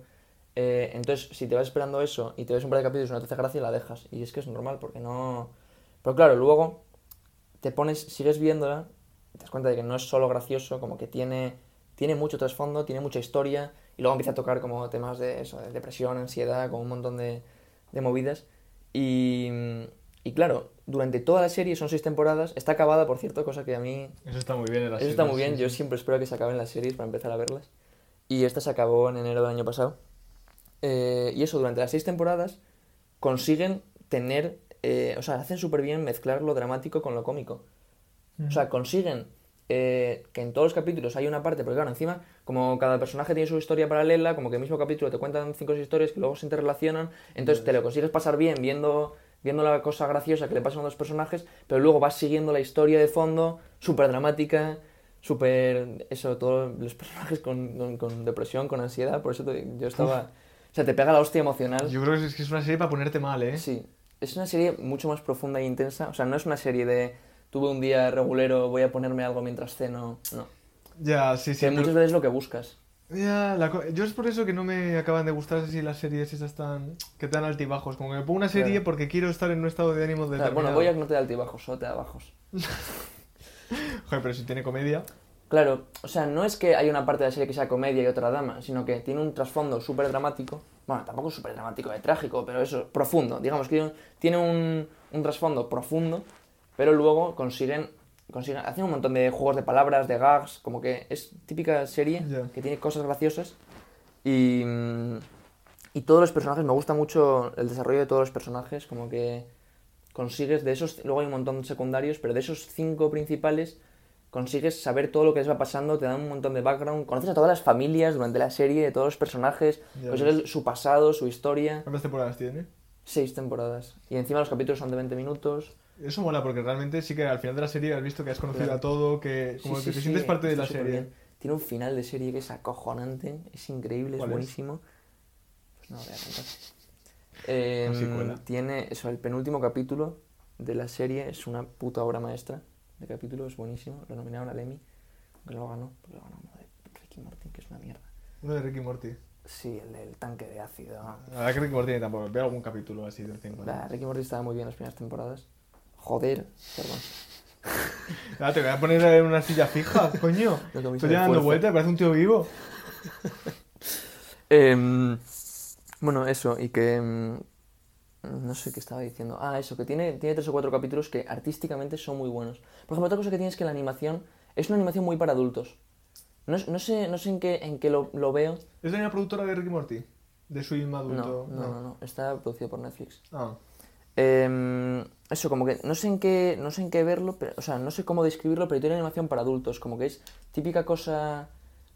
[SPEAKER 2] Eh, entonces, si te vas esperando eso y te ves un par de capítulos y no te hace gracia, la dejas. Y es que es normal, porque no... Pero claro, luego te pones, sigues viéndola, te das cuenta de que no es solo gracioso, como que tiene, tiene mucho trasfondo, tiene mucha historia, y luego empieza a tocar como temas de eso, de depresión, ansiedad, como un montón de, de movidas. Y, y claro, durante toda la serie, son seis temporadas, está acabada, por cierto, cosa que a mí
[SPEAKER 1] Eso está muy bien en la
[SPEAKER 2] eso
[SPEAKER 1] serie,
[SPEAKER 2] está muy bien,
[SPEAKER 1] sí.
[SPEAKER 2] yo siempre espero que se acaben las series para empezar a verlas. Y esta se acabó en enero del año pasado. Eh, y eso, durante las seis temporadas consiguen tener, eh, o sea, hacen súper bien mezclar lo dramático con lo cómico. O sea, consiguen eh, que en todos los capítulos hay una parte, porque claro, encima, como cada personaje tiene su historia paralela, como que el mismo capítulo te cuentan cinco o seis historias que luego se interrelacionan, entonces te lo consigues pasar bien viendo, viendo la cosa graciosa que le pasan a los personajes, pero luego vas siguiendo la historia de fondo, súper dramática, súper, eso, todos los personajes con, con- con depresión, con ansiedad, por eso te- yo estaba... O sea, te pega la hostia emocional.
[SPEAKER 1] Yo creo que es, que es una serie para ponerte mal, ¿eh?
[SPEAKER 2] Sí, es una serie mucho más profunda e intensa. O sea, no es una serie de tuve un día regulero, voy a ponerme algo mientras ceno. No.
[SPEAKER 1] Ya, sí, sí.
[SPEAKER 2] que
[SPEAKER 1] pero-
[SPEAKER 2] muchas veces es lo que buscas.
[SPEAKER 1] Ya, la co- yo es por eso que no me acaban de gustar así las series esas tan que te dan altibajos. Como que me pongo una serie
[SPEAKER 2] Claro.
[SPEAKER 1] porque quiero estar en un estado de ánimo
[SPEAKER 2] O sea,
[SPEAKER 1] determinado.
[SPEAKER 2] bueno, Boyac no te da altibajos, solo te da bajos.
[SPEAKER 1] Joder, pero si tiene comedia.
[SPEAKER 2] Claro, o sea, no es que hay una parte de la serie que sea comedia y otra drama, sino que tiene un trasfondo súper dramático. Bueno, tampoco súper dramático de trágico, pero eso, profundo. Digamos que tiene un, un trasfondo profundo, pero luego consiguen, consiguen. Hacen un montón de juegos de palabras, de gags, como que es típica serie que tiene cosas graciosas. Y. mm, Y todos los personajes, me gusta mucho el desarrollo de todos los personajes, como que consigues de esos, luego hay un montón de secundarios, pero de esos cinco principales consigues saber todo lo que les va pasando, te dan un montón de background, conoces a todas las familias durante la serie, de todos los personajes,
[SPEAKER 1] Ya
[SPEAKER 2] consigues su pasado, su historia,
[SPEAKER 1] ¿Cuántas temporadas tiene?
[SPEAKER 2] seis temporadas. Y encima los capítulos son de 20 minutos.
[SPEAKER 1] Eso mola porque realmente sí que al final de la serie has visto que has conocido
[SPEAKER 2] Claro.
[SPEAKER 1] a todo, que como
[SPEAKER 2] Sí,
[SPEAKER 1] que
[SPEAKER 2] sí,
[SPEAKER 1] te sientes parte de la serie.
[SPEAKER 2] bien. Tiene un final de serie que es acojonante, es increíble, es buenísimo. Pues no voy a contar. Em, tiene eso, el penúltimo capítulo de la serie es una puta obra maestra de capítulo, es buenísimo. Lo nominaron al Emmy, aunque no lo ganó, porque lo ganó uno de Ricky Martin, que es una mierda.
[SPEAKER 1] Uno de Ricky Morty.
[SPEAKER 2] Sí, el del tanque de ácido.
[SPEAKER 1] La verdad que Ricky Morty tampoco. Veo algún capítulo así de vez en cuando.
[SPEAKER 2] Bah, Ricky Morty estaba muy bien las primeras temporadas. Joder, perdón.
[SPEAKER 1] Te voy a poner en una silla fija, coño. Estoy dando vueltas, parece un tío vivo.
[SPEAKER 2] Em, bueno, eso, y que... no sé qué estaba diciendo. Ah, eso, que tiene, tiene tres o cuatro capítulos que artísticamente son muy buenos. Por ejemplo, otra cosa que tiene es que la animación es una animación muy para adultos. No, no sé, no sé en qué, en qué lo, lo veo.
[SPEAKER 1] ¿Es la productora de Ricky Morty? De su
[SPEAKER 2] No,
[SPEAKER 1] adulto.
[SPEAKER 2] no, no, no. Está producido por Netflix.
[SPEAKER 1] Ah,
[SPEAKER 2] Em, eso, como que no sé en qué, no sé en qué verlo, pero, o sea, no sé cómo describirlo, pero tiene animación para adultos, como que es típica cosa,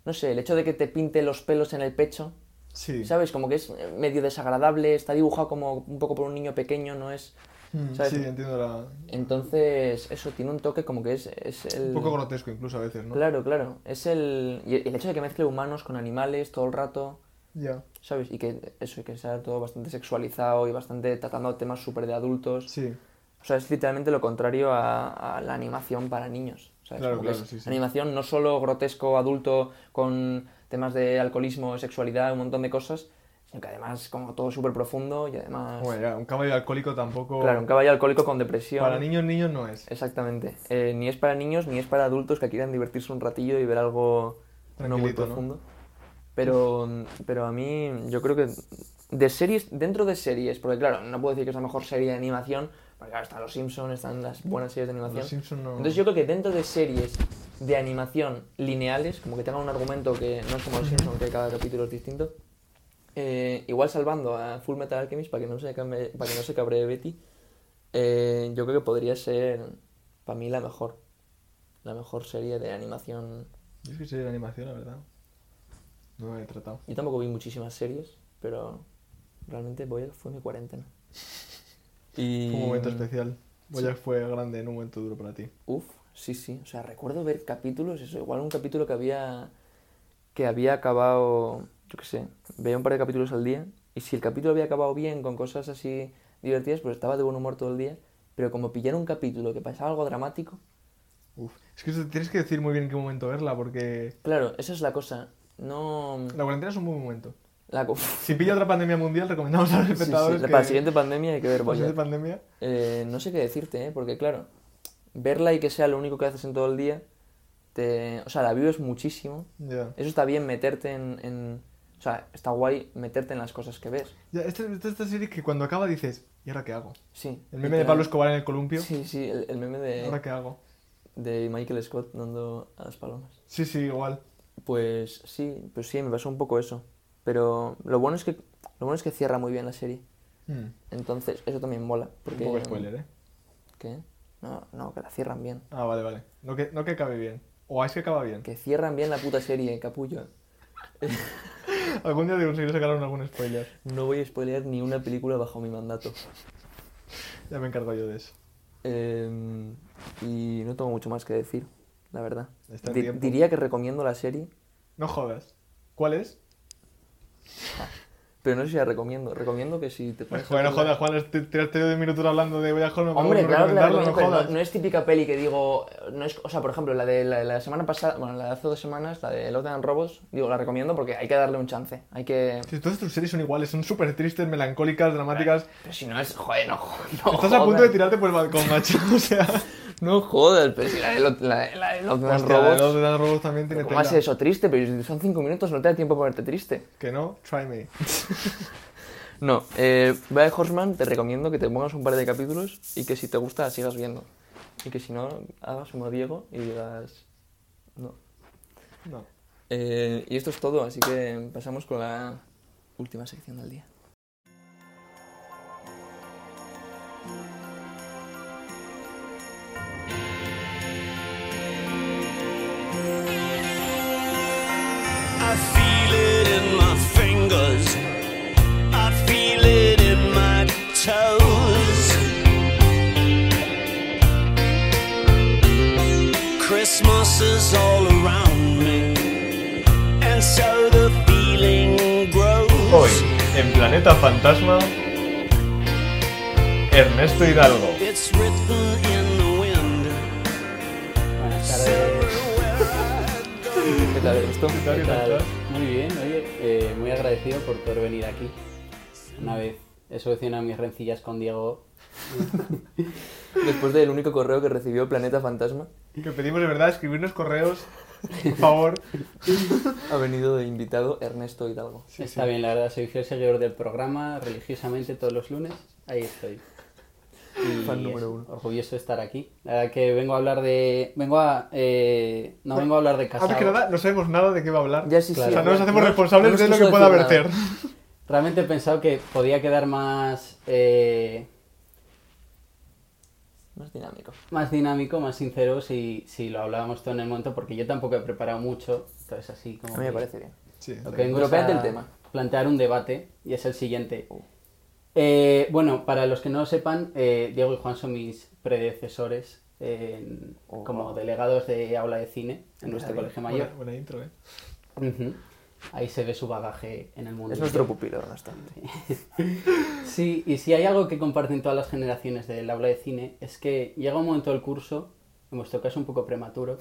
[SPEAKER 2] no sé, el hecho de que te pinte los pelos en el pecho,
[SPEAKER 1] sí.
[SPEAKER 2] ¿sabes? Como que es eh, medio desagradable, está dibujado como un poco por un niño pequeño, no es...
[SPEAKER 1] Mm,
[SPEAKER 2] ¿sabes?
[SPEAKER 1] Sí, entiendo la...
[SPEAKER 2] Entonces, eso tiene un toque como que es, es el...
[SPEAKER 1] Un poco grotesco incluso a veces, ¿no?
[SPEAKER 2] Claro, claro, es el... Y el hecho de que mezcle humanos con animales todo el rato,
[SPEAKER 1] Ya.
[SPEAKER 2] ¿sabes? Y que eso, y que sea todo bastante sexualizado y bastante tratando temas súper de adultos.
[SPEAKER 1] Sí.
[SPEAKER 2] O sea, es literalmente lo contrario a, a la animación para niños. ¿sabes?
[SPEAKER 1] Claro, claro,
[SPEAKER 2] es
[SPEAKER 1] sí, sí.
[SPEAKER 2] Animación no solo grotesco, adulto, con temas de alcoholismo, sexualidad, un montón de cosas, sino que además como todo súper profundo y además...
[SPEAKER 1] Bueno, ya, un caballo alcohólico tampoco...
[SPEAKER 2] Claro, un caballo alcohólico con depresión.
[SPEAKER 1] Para niños, niños no es.
[SPEAKER 2] Exactamente. Eh, ni es para niños ni es para adultos que quieran divertirse un ratillo y ver algo no muy
[SPEAKER 1] Tranquilito, ¿no?
[SPEAKER 2] profundo. Pero, pero a mí, yo creo que de series, dentro de series, porque claro, no puedo decir que es la mejor serie de animación, porque claro, están los Simpsons, están las buenas series de animación.
[SPEAKER 1] Los Simpsons no...
[SPEAKER 2] Entonces yo creo que dentro de series de animación lineales, como que tengan un argumento que no es como los Simpsons, que cada capítulo es distinto, eh, igual salvando a Full Metal Alchemist para que no se, cambe- para que no se cabree Betty, eh, yo creo que podría ser para mí la mejor. La mejor serie de animación.
[SPEAKER 1] Yo es que serie de animación, la verdad. No me he tratado.
[SPEAKER 2] Yo tampoco vi muchísimas series, pero realmente Boyack fue mi cuarentena. Y...
[SPEAKER 1] Fue un momento especial. Boyack fue grande en un momento duro para ti.
[SPEAKER 2] Uf, sí, sí. O sea, recuerdo ver capítulos, eso, igual un capítulo que había que había acabado, yo qué sé, veía un par de capítulos al día y si el capítulo había acabado bien con cosas así divertidas, pues estaba de buen humor todo el día, pero como pillar un capítulo que pasaba algo dramático,
[SPEAKER 1] Uf. Es que tienes que decir muy bien en qué momento verla, porque
[SPEAKER 2] claro, esa es la cosa. No
[SPEAKER 1] la cuarentena es un buen momento.
[SPEAKER 2] la,
[SPEAKER 1] Si pilla otra pandemia mundial, recomendamos a los
[SPEAKER 2] Sí, sí,
[SPEAKER 1] espectadores
[SPEAKER 2] la-
[SPEAKER 1] que...
[SPEAKER 2] para la siguiente pandemia hay que ver
[SPEAKER 1] la siguiente pandemia...
[SPEAKER 2] Eh, no sé qué decirte, ¿eh? porque claro, verla y que sea lo único que haces en todo el día, te... o sea, la vives muchísimo.
[SPEAKER 1] Ya.
[SPEAKER 2] Eso está bien meterte en, en- O sea, está guay meterte en las cosas que ves.
[SPEAKER 1] Ya, esta, esta, serie que cuando acaba dices, ¿y ahora qué hago?
[SPEAKER 2] Sí.
[SPEAKER 1] El meme de Pablo Escobar en el columpio,
[SPEAKER 2] Sí, sí, el, el meme
[SPEAKER 1] ¿ahora
[SPEAKER 2] de,
[SPEAKER 1] qué hago?
[SPEAKER 2] de Michael Scott dando a las palomas.
[SPEAKER 1] Sí, sí, igual.
[SPEAKER 2] Pues sí, pues sí, me pasó un poco eso. Pero lo bueno es que lo bueno es que cierra muy bien la serie.
[SPEAKER 1] Hmm.
[SPEAKER 2] Entonces, eso también mola.
[SPEAKER 1] Un
[SPEAKER 2] Porque,
[SPEAKER 1] poco spoiler, ¿eh?
[SPEAKER 2] ¿Qué? No, no, que la cierran bien.
[SPEAKER 1] Ah, vale, vale. No que, no que acabe bien. O es que acaba bien.
[SPEAKER 2] Que cierran bien la puta serie, capullo.
[SPEAKER 1] Algún día te conseguiré sacar algún spoiler.
[SPEAKER 2] No voy a spoilear ni una película bajo mi mandato.
[SPEAKER 1] Ya me encargo yo de eso.
[SPEAKER 2] Em, y no tengo mucho más que decir, la verdad.
[SPEAKER 1] Está en
[SPEAKER 2] Di-
[SPEAKER 1] tiempo.
[SPEAKER 2] diría que recomiendo la serie,
[SPEAKER 1] No jodas. ¿Cuál es?
[SPEAKER 2] Pero no sé si la recomiendo. Recomiendo que si te pones a
[SPEAKER 1] Joder, no
[SPEAKER 2] verla-
[SPEAKER 1] jodas, Juan, tiraste de minutos hablando de Voy a Holmes.
[SPEAKER 2] Hombre, claro que la recomiendo,
[SPEAKER 1] no
[SPEAKER 2] pero no,
[SPEAKER 1] jodas.
[SPEAKER 2] no es típica peli que digo. No es, o sea, por ejemplo, la de la, semana pasada, bueno, la de hace dos semanas, la de Love and Robots, digo, la recomiendo porque hay que darle un chance. Hay que.
[SPEAKER 1] Si todas tus series son iguales, son súper tristes, melancólicas, dramáticas.
[SPEAKER 2] Pero si no es. Joder, no, no
[SPEAKER 1] Estás a punto de tirarte por el balcón, macho. O sea,
[SPEAKER 2] No jodas, pero si la de, Lo- la, la de and
[SPEAKER 1] hostia,
[SPEAKER 2] Robots.
[SPEAKER 1] los de los robots también tiene
[SPEAKER 2] ¿Cómo eso triste? Pero son cinco minutos, no te da tiempo para ponerte triste.
[SPEAKER 1] Que no, try me.
[SPEAKER 2] No, eh, Black Horseman te recomiendo que te pongas un par de capítulos y que si te gusta sigas viendo. Y que si no, hagas como Diego y digas... No.
[SPEAKER 1] No.
[SPEAKER 2] Eh, y esto es todo, así que pasamos con la última sección del día.
[SPEAKER 1] Planeta Fantasma, Ernesto Hidalgo.
[SPEAKER 5] Buenas tardes.
[SPEAKER 2] ¿Qué tal esto?
[SPEAKER 1] ¿Qué tal?
[SPEAKER 5] ¿Qué
[SPEAKER 1] ¿Qué tal?
[SPEAKER 5] Muy bien, oye, eh, muy agradecido por poder venir aquí. Una vez he solucionado mis rencillas con Diego.
[SPEAKER 2] Después del único correo que recibió Planeta Fantasma,
[SPEAKER 1] Que pedimos de verdad escribirnos correos, por favor.
[SPEAKER 2] ha venido de invitado Ernesto Hidalgo.
[SPEAKER 5] Está bien, la verdad, soy fiel seguidor del programa religiosamente todos los lunes. Ahí estoy. Y
[SPEAKER 2] Fan número uno.
[SPEAKER 5] orgulloso de estar aquí. La verdad que vengo a hablar de... Vengo a... eh, no vengo a hablar de
[SPEAKER 1] Antes que nada, no sabemos nada de qué va a hablar.
[SPEAKER 2] Ya sí,
[SPEAKER 5] Claro.
[SPEAKER 1] o sea, no nos hacemos
[SPEAKER 2] no-
[SPEAKER 1] responsables
[SPEAKER 2] no
[SPEAKER 1] de lo que pueda verter.
[SPEAKER 5] Realmente he pensado que podía quedar más... eh,
[SPEAKER 2] Más dinámico.
[SPEAKER 5] más dinámico, más sincero si, si lo hablábamos todo en el momento, porque yo tampoco he preparado mucho, entonces así como...
[SPEAKER 2] A mí me parece bien.
[SPEAKER 1] Sí,
[SPEAKER 5] Lo que vengo
[SPEAKER 2] el tema.
[SPEAKER 5] plantear un debate, y es el siguiente. Eh, bueno, para los que no lo sepan, eh, Diego y Juan son mis predecesores en-
[SPEAKER 2] Oh.
[SPEAKER 5] como delegados de aula de cine en nuestro colegio mayor.
[SPEAKER 1] Buena, buena intro, ¿eh?
[SPEAKER 5] Ujú. Ahí se ve su bagaje en el mundo.
[SPEAKER 2] Es nuestro pupilo, Ernesto.
[SPEAKER 5] Sí, y si hay algo que comparten todas las generaciones del aula de cine es que llega un momento del curso, en vuestro caso un poco prematuro,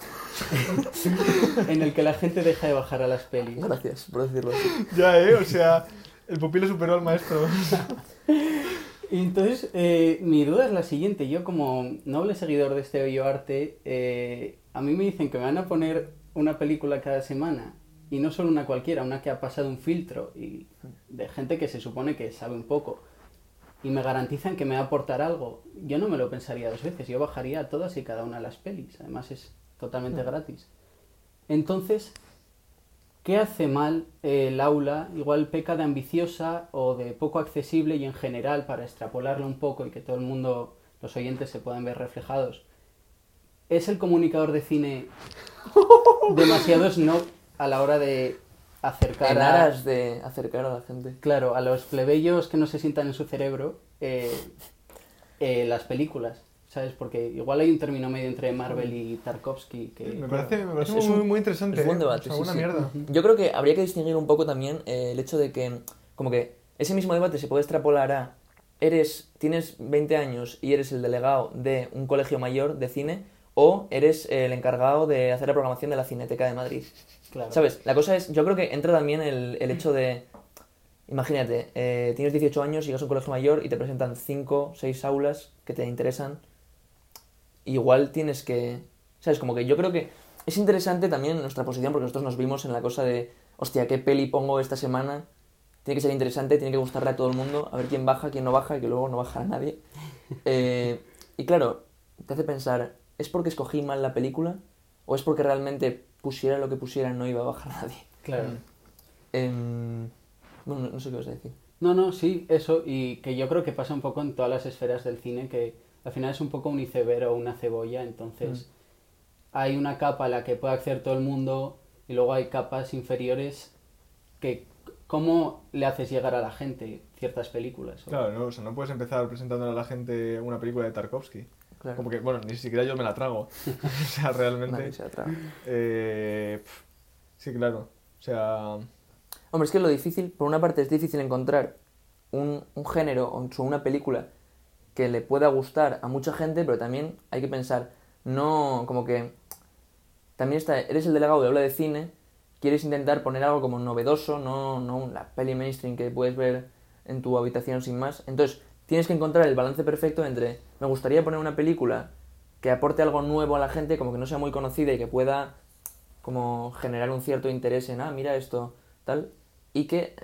[SPEAKER 5] en el que la gente deja de bajar a las pelis.
[SPEAKER 2] Gracias por decirlo así.
[SPEAKER 1] Ya, ¿eh? O sea, el pupilo superó al maestro.
[SPEAKER 5] Y entonces, eh, mi duda es la siguiente. Yo, como noble seguidor de este hoyo arte, eh, a mí me dicen que me van a poner una película cada semana. Y no solo una cualquiera, una que ha pasado un filtro y de gente que se supone que sabe un poco. Y me garantizan que me va a aportar algo. Yo no me lo pensaría dos veces. Yo bajaría a todas y cada una de las pelis. Además es totalmente gratis. Entonces, ¿Qué hace mal el aula? Igual peca de ambiciosa o de poco accesible y en general, para extrapolarlo un poco y que todo el mundo, los oyentes, se puedan ver reflejados. ¿Es el comunicador de cine demasiado snob a la hora de acercar
[SPEAKER 2] En
[SPEAKER 5] a,
[SPEAKER 2] de acercar a la gente.
[SPEAKER 5] claro, a los plebeyos que no se sientan en su cerebro eh, eh, las películas? ¿Sabes? Porque igual hay un término medio entre Marvel y Tarkovsky que...
[SPEAKER 1] Me parece, me parece
[SPEAKER 2] Es- es
[SPEAKER 1] muy,
[SPEAKER 2] un-
[SPEAKER 1] muy interesante.
[SPEAKER 2] Es buen
[SPEAKER 1] ¿eh?
[SPEAKER 2] debate.
[SPEAKER 1] O sea,
[SPEAKER 2] sí,
[SPEAKER 1] una
[SPEAKER 2] sí.
[SPEAKER 1] mierda.
[SPEAKER 2] Yo creo que habría que distinguir un poco también eh, el hecho de que, como que ese mismo debate se puede extrapolar a eres, tienes 20 años y eres el delegado de un colegio mayor de cine o eres el encargado de hacer la programación de la Cineteca de Madrid.
[SPEAKER 5] Claro.
[SPEAKER 2] ¿Sabes? La cosa es, yo creo que entra también el, el hecho de, imagínate, eh, tienes 18 años, llegas a un colegio mayor y te presentan 5, 6 aulas que te interesan. Igual tienes que, ¿sabes? Como que yo creo que es interesante también nuestra posición porque nosotros nos vimos en la cosa de, hostia, ¿qué peli pongo esta semana? Tiene que ser interesante, tiene que gustarle a todo el mundo, a ver quién baja, quién no baja y que luego no baja a nadie. Eh, y claro, te hace pensar, ¿es porque escogí mal la película? ¿O es porque realmente pusiera lo que pusiera no iba a bajar nadie?
[SPEAKER 5] Claro.
[SPEAKER 2] Em, bueno, no, no sé qué vas a decir.
[SPEAKER 5] No, no, sí, eso, y que yo creo que pasa un poco en todas las esferas del cine, que al final es un poco un iceberg o una cebolla, entonces hay una capa a la que puede acceder todo el mundo y luego hay capas inferiores que cómo le haces llegar a la gente ciertas películas. O-
[SPEAKER 1] Claro, no, o sea, no puedes empezar presentándole a la gente una película de Tarkovsky.
[SPEAKER 2] Claro.
[SPEAKER 1] Como que, bueno, ni siquiera yo me la trago. o sea, realmente.
[SPEAKER 2] Nadie se atrapa.
[SPEAKER 1] eh, pf, sí, claro. O sea,
[SPEAKER 2] Hombre, es que lo difícil, por una parte es difícil encontrar un, un género o una película que le pueda gustar a mucha gente, pero también hay que pensar, no, como que también está, eres el delegado de habla de cine, quieres intentar poner algo como novedoso, no, no la peli mainstream que puedes ver en tu habitación sin más. Entonces, tienes que encontrar el balance perfecto entre, me gustaría poner una película que aporte algo nuevo a la gente, como que no sea muy conocida y que pueda como generar un cierto interés en, ah, mira esto, tal, y que,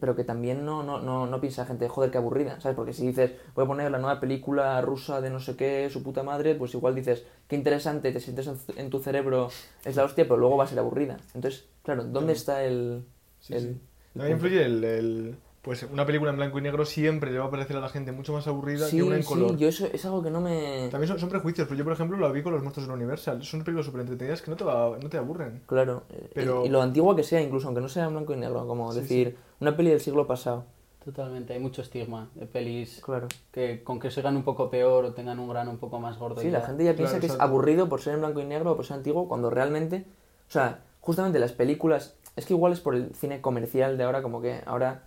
[SPEAKER 2] pero que también no, no, no, no piensa la gente, joder, qué aburrida, ¿sabes? Porque si dices, voy a poner la nueva película rusa de no sé qué, su puta madre, pues igual dices, qué interesante, te sientes en, tu cerebro, es la hostia, pero luego va a ser aburrida. Entonces, claro, ¿dónde está el...
[SPEAKER 1] sí,
[SPEAKER 2] el-
[SPEAKER 1] sí. Influye el, el- Pues una película en blanco y negro siempre le va a parecer a la gente mucho más aburrida
[SPEAKER 2] Sí,
[SPEAKER 1] que una en
[SPEAKER 2] sí,
[SPEAKER 1] color.
[SPEAKER 2] yo eso es algo que no me...
[SPEAKER 1] También son, son prejuicios, pero yo, por ejemplo, lo vi con los monstruos de Universal. Son películas súper entretenidas que no te, va- no te aburren.
[SPEAKER 2] Claro, eh,
[SPEAKER 1] Pero-
[SPEAKER 2] y, y lo antigua que sea, incluso aunque no sea en blanco y negro, como
[SPEAKER 1] Sí,
[SPEAKER 2] decir, una peli del siglo pasado.
[SPEAKER 5] Totalmente, hay mucho estigma de pelis
[SPEAKER 2] Claro.
[SPEAKER 5] que con que se hagan un poco peor o tengan un grano un poco más gordo.
[SPEAKER 2] Sí,
[SPEAKER 5] y
[SPEAKER 2] la
[SPEAKER 5] ya.
[SPEAKER 2] gente ya piensa
[SPEAKER 1] Claro,
[SPEAKER 2] que es aburrido por ser en blanco y negro o por ser antiguo, cuando realmente, o sea, justamente las películas, es que igual es por el cine comercial de ahora, como que ahora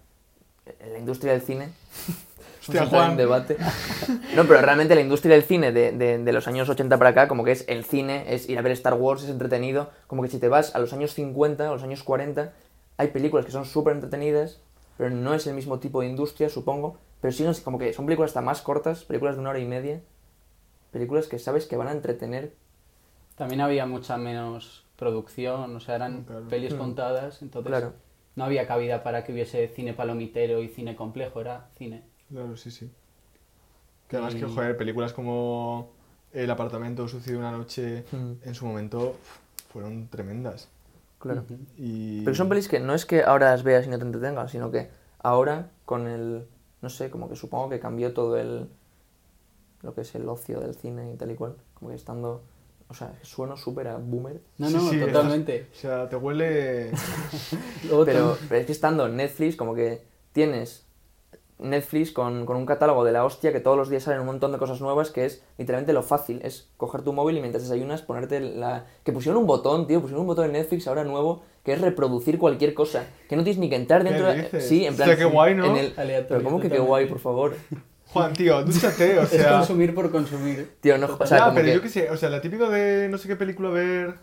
[SPEAKER 2] en la industria del cine,
[SPEAKER 1] Hostia,
[SPEAKER 2] a entrar en
[SPEAKER 1] Juan.
[SPEAKER 2] debate. No, pero realmente la industria del cine de, de- de los años 80 para acá, como que es el cine, es ir a ver Star Wars, es entretenido, como que si te vas a los años 50 o los años 40, hay películas que son súper entretenidas, pero no es el mismo tipo de industria, supongo, pero sí es como que son películas hasta más cortas, películas de una hora y media, películas que sabes que van a entretener
[SPEAKER 5] También había mucha menos producción, o sea, eran
[SPEAKER 1] Claro.
[SPEAKER 5] pelis
[SPEAKER 2] Mm.
[SPEAKER 5] contadas, entonces
[SPEAKER 2] Claro.
[SPEAKER 5] No había cabida para que hubiese cine palomitero y cine complejo, era cine.
[SPEAKER 1] Claro, sí, sí. Que además
[SPEAKER 5] Y-
[SPEAKER 1] que, joder, películas como El apartamento sucedió una noche
[SPEAKER 2] Mm.
[SPEAKER 1] en su momento fueron tremendas.
[SPEAKER 2] Claro.
[SPEAKER 1] Y...
[SPEAKER 2] Pero son pelis que no es que ahora las veas y no te entretengan, sino que ahora con el, no sé, como que supongo que cambió todo el, lo que es el ocio del cine y tal y cual, como que estando, o sea, sueno súper a boomer,
[SPEAKER 5] No, no,
[SPEAKER 1] sí,
[SPEAKER 5] totalmente.
[SPEAKER 1] O sea, te huele...
[SPEAKER 2] Pero, pero es que estando en Netflix como que tienes Netflix con, con un catálogo de la hostia que todos los días salen un montón de cosas nuevas que es literalmente lo fácil, es coger tu móvil y mientras desayunas ponerte la... Que pusieron un botón, tío, pusieron un botón en Netflix ahora nuevo que es reproducir cualquier cosa, que no tienes ni que entrar
[SPEAKER 1] ¿Qué
[SPEAKER 2] dentro de... Sí, en plan...
[SPEAKER 1] Hostia, qué guay, ¿no?
[SPEAKER 2] en el-
[SPEAKER 5] Aleatorio,
[SPEAKER 2] Pero ¿cómo que qué guay, por favor?
[SPEAKER 1] Juan, tío, dúchate, o
[SPEAKER 5] Es
[SPEAKER 1] sea...
[SPEAKER 5] consumir por consumir.
[SPEAKER 2] Tío, no, o sea,
[SPEAKER 1] ya, pero
[SPEAKER 2] que-
[SPEAKER 1] yo qué sé, o sea, la típica de no sé qué película ver...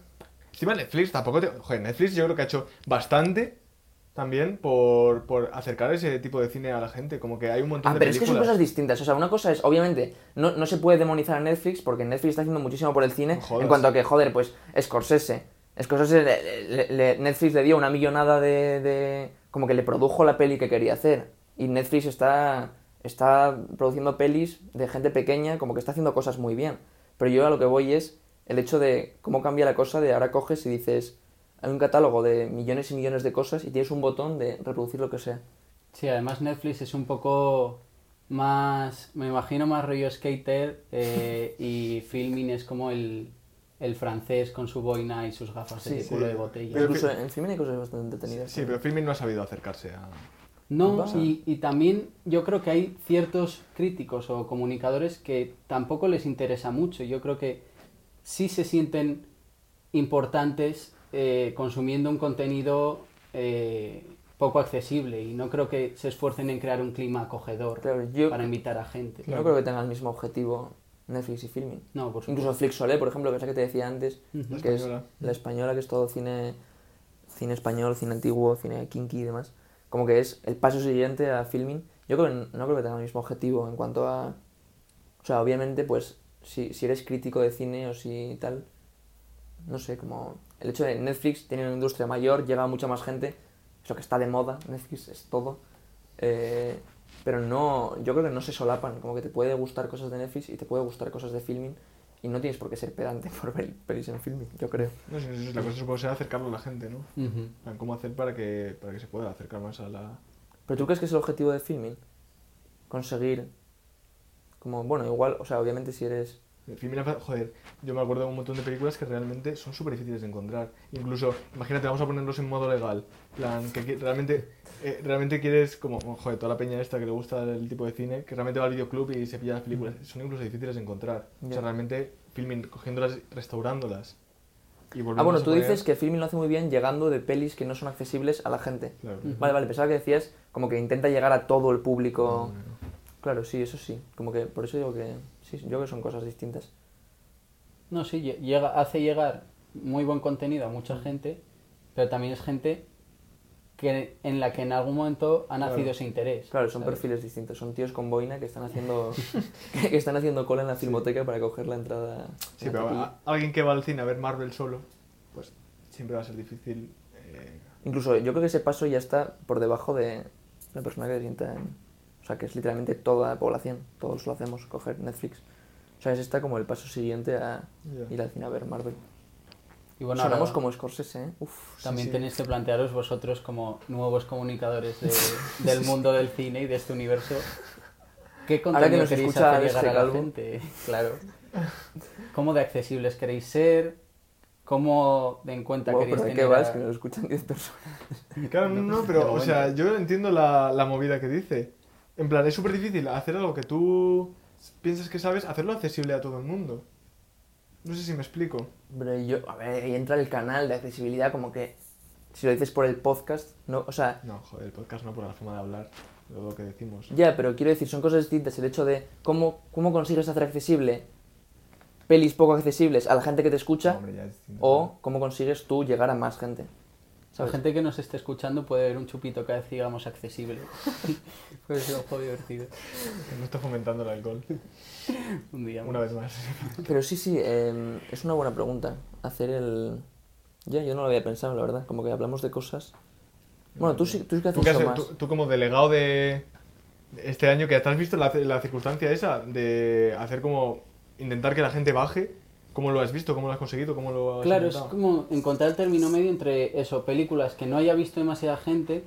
[SPEAKER 1] Encima Netflix tampoco te... Joder, Netflix yo creo que ha hecho bastante también por, por acercar ese tipo de cine a la gente. Como que hay un montón
[SPEAKER 2] Ah,
[SPEAKER 1] de
[SPEAKER 2] pero es que son cosas distintas. O sea, una cosa es, obviamente, no, no se puede demonizar a Netflix porque Netflix está haciendo muchísimo por el cine.
[SPEAKER 1] No
[SPEAKER 2] en cuanto a que, joder, pues Scorsese. Scorsese, le- le- le- Netflix le dio una millonada de, de- Como que le produjo la peli que quería hacer. Y Netflix está, está produciendo pelis de gente pequeña, como que está haciendo cosas muy bien. Pero yo a lo que voy es el hecho de cómo cambia la cosa de ahora coges y dices... Hay un catálogo de millones y millones de cosas y tienes un botón de reproducir lo que sea.
[SPEAKER 5] Sí, además Netflix es un poco más, me imagino más rollo skater eh, y filming es como el, el francés con su boina y sus gafas de
[SPEAKER 2] Sí,
[SPEAKER 5] culo
[SPEAKER 1] sí.
[SPEAKER 5] de botella.
[SPEAKER 1] Pero
[SPEAKER 2] Incluso en filming hay cosas bastante entretenidas.
[SPEAKER 1] Sí, pero Filmin no ha sabido acercarse a...
[SPEAKER 5] No,
[SPEAKER 2] Pasa.
[SPEAKER 5] y, y también yo creo que hay ciertos críticos o comunicadores que tampoco les interesa mucho. Yo creo que sí se sienten importantes eh, consumiendo un contenido eh, poco accesible y no creo que se esfuercen en crear un clima acogedor
[SPEAKER 2] Claro, yo-
[SPEAKER 5] para invitar a gente.
[SPEAKER 2] No creo que tengan el mismo objetivo Netflix y filming.
[SPEAKER 5] No, por supuesto.
[SPEAKER 2] Incluso Flixolé, por ejemplo, que es la que te decía antes, que es la española, que es todo cine, cine español, cine antiguo, cine kinky y demás. Como que es el paso siguiente a filming. Yo creo no creo que tengan el mismo objetivo en cuanto a... O sea, obviamente, pues, si, si eres crítico de cine o si tal, no sé, como... El hecho de Netflix tiene una industria mayor, llega a mucha más gente, es que está de moda, Netflix es todo. Eh, pero no, yo creo que no se solapan, como que te puede gustar cosas de Netflix y te puede gustar cosas de filming y no tienes por qué ser pedante por ver pelis en filming, yo creo.
[SPEAKER 1] No sé, la cosa supongo será acercarlo a la gente, ¿no? ¿Cómo hacer para que, para que se pueda acercar más a la...
[SPEAKER 2] ¿Pero tú crees que es el objetivo de filming? Conseguir, como, bueno, igual, o sea, obviamente si eres...
[SPEAKER 1] Filmin joder, yo me acuerdo de un montón de películas que realmente son súper difíciles de encontrar. Incluso, imagínate, vamos a ponerlos en modo legal. plan, que, realmente, eh, realmente quieres, como, joder, toda la peña esta que le gusta el tipo de cine, que realmente va al videoclub y se pilla las películas. Son incluso difíciles de encontrar. O sea, realmente, Filmin, cogiéndolas, restaurándolas. Y
[SPEAKER 2] Ah, bueno, tú
[SPEAKER 1] poner-
[SPEAKER 2] dices que filming lo hace muy bien llegando de pelis que no son accesibles a la gente.
[SPEAKER 1] Claro.
[SPEAKER 2] Vale, vale, pensaba que decías como que intenta llegar a todo el público.
[SPEAKER 1] No, no, no.
[SPEAKER 2] Claro, sí, eso sí. Como que por eso digo que sí, yo creo que son cosas distintas.
[SPEAKER 5] No, sí, lle- llega, hace llegar muy buen contenido a mucha gente, pero también es gente que, en la que en algún momento ha nacido
[SPEAKER 1] Claro.
[SPEAKER 5] ese interés.
[SPEAKER 2] Claro, son
[SPEAKER 5] ¿sabes?
[SPEAKER 2] perfiles distintos. Son tíos con boina que están haciendo que están haciendo cola en la filmoteca para coger la entrada.
[SPEAKER 1] Sí,
[SPEAKER 2] la
[SPEAKER 1] pero a- alguien que va al cine a ver Marvel solo, pues siempre va a ser difícil. eh,
[SPEAKER 2] Incluso yo creo que ese paso ya está por debajo de la persona que se sienta en... O sea, que es literalmente toda la población. Todos lo hacemos, coger Netflix. O sea, ese está como el paso siguiente a ir al cine a ver Marvel.
[SPEAKER 5] Y bueno,
[SPEAKER 2] Sonamos
[SPEAKER 5] ahora
[SPEAKER 2] como Scorsese, ¿eh? Uf.
[SPEAKER 5] también
[SPEAKER 1] sí.
[SPEAKER 5] tenéis que plantearos vosotros como nuevos comunicadores de- del mundo del cine y de este universo. ¿Qué
[SPEAKER 2] Ahora que
[SPEAKER 5] contenido
[SPEAKER 2] nos
[SPEAKER 5] queréis
[SPEAKER 2] escucha
[SPEAKER 5] hacer llegar a la gente? Claro. ¿Cómo de accesibles queréis ser? ¿Cómo den cuenta
[SPEAKER 2] Wow,
[SPEAKER 5] que
[SPEAKER 2] pero ¿de
[SPEAKER 5] tener
[SPEAKER 2] qué vas?
[SPEAKER 5] a-
[SPEAKER 2] Que nos escuchan 10 personas.
[SPEAKER 1] Claro, no, no, pero, o sea, yo entiendo la, la movida que dice. En plan, es súper difícil hacer algo que tú piensas que sabes, hacerlo accesible a todo el mundo. No sé si me explico.
[SPEAKER 2] Pero yo, a ver, ahí entra el canal de accesibilidad, como que si lo dices por el podcast, no, o sea,
[SPEAKER 1] No, joder, el podcast no por la forma de hablar, de lo que decimos.
[SPEAKER 2] ya, pero quiero decir, son cosas distintas. El hecho de cómo, cómo consigues hacer accesible pelis poco accesibles a la gente que te escucha
[SPEAKER 1] Hombre, ya es distinto.
[SPEAKER 2] o cómo consigues tú llegar a más gente.
[SPEAKER 5] La
[SPEAKER 2] ¿Sabes?
[SPEAKER 5] gente que nos esté escuchando puede ver un chupito cada vez digamos accesible. puede ser un juego divertido.
[SPEAKER 1] No está fomentando el alcohol.
[SPEAKER 5] Un día.
[SPEAKER 1] Una vez más.
[SPEAKER 2] Pero sí, sí, eh, es una buena pregunta. Hacer el... Ya, yo no lo había pensado, la verdad. Como que hablamos de cosas... Bueno, tú sí, tú sí que
[SPEAKER 1] ¿Tú,
[SPEAKER 2] haces
[SPEAKER 1] qué
[SPEAKER 2] eso
[SPEAKER 1] haces-
[SPEAKER 2] más.
[SPEAKER 1] tú- tú como delegado de este año, que te has visto la, la circunstancia esa de hacer como intentar que la gente baje, ¿cómo lo has visto? ¿Cómo lo has conseguido? ¿Cómo lo has
[SPEAKER 5] Claro, es como encontrar el término medio entre eso, películas que no haya visto demasiada gente,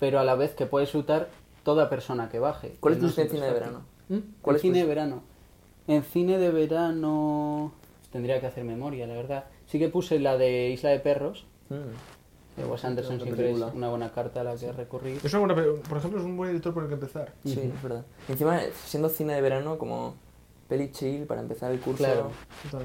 [SPEAKER 5] pero a la vez que puede disfrutar toda persona que baje.
[SPEAKER 2] ¿Cuál es tu
[SPEAKER 5] no
[SPEAKER 2] cine de verano?
[SPEAKER 5] ¿Mm?
[SPEAKER 2] ¿Cuál es tu
[SPEAKER 5] cine de verano. En cine de verano tendría que hacer memoria, la verdad. Sí que puse la de Isla de Perros.
[SPEAKER 2] Mm,
[SPEAKER 5] De Wes Anderson siempre es una buena carta a la que recurrir.
[SPEAKER 1] Es una buena por ejemplo, es un buen editor por el que empezar.
[SPEAKER 2] Sí, es verdad. Y encima, siendo cine de verano, como peli chill para empezar el curso...
[SPEAKER 5] Claro,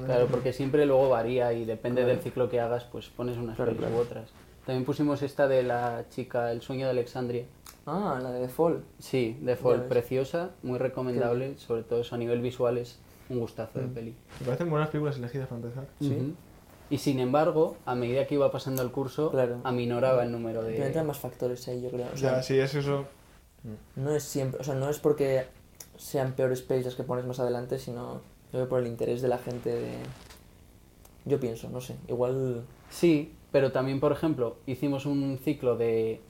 [SPEAKER 5] claro, porque siempre luego varía y depende
[SPEAKER 2] Claro.
[SPEAKER 5] del ciclo que hagas, pues pones unas
[SPEAKER 2] Claro,
[SPEAKER 5] pelis
[SPEAKER 2] claro.
[SPEAKER 5] u otras. También pusimos esta de la chica, El sueño de Alexandria.
[SPEAKER 2] Ah, la de The Fall.
[SPEAKER 5] Sí, de Fall, preciosa, muy recomendable, sobre todo eso a nivel visual es un gustazo de
[SPEAKER 1] Mm.
[SPEAKER 5] peli.
[SPEAKER 1] Me parecen buenas películas elegidas para empezar.
[SPEAKER 2] Sí.
[SPEAKER 5] Y sin embargo, a medida que iba pasando el curso,
[SPEAKER 2] Claro.
[SPEAKER 5] aminoraba el número
[SPEAKER 2] Pero entran
[SPEAKER 5] de...
[SPEAKER 2] más factores ahí, yo creo. O sea,
[SPEAKER 1] Ya, sí, es eso.
[SPEAKER 2] no es siempre... O sea, no es porque sean peores pelis las que pones más adelante, sino yo creo por el interés de la gente de... Yo pienso, no sé. Igual...
[SPEAKER 5] Sí, pero también, por ejemplo, hicimos un ciclo de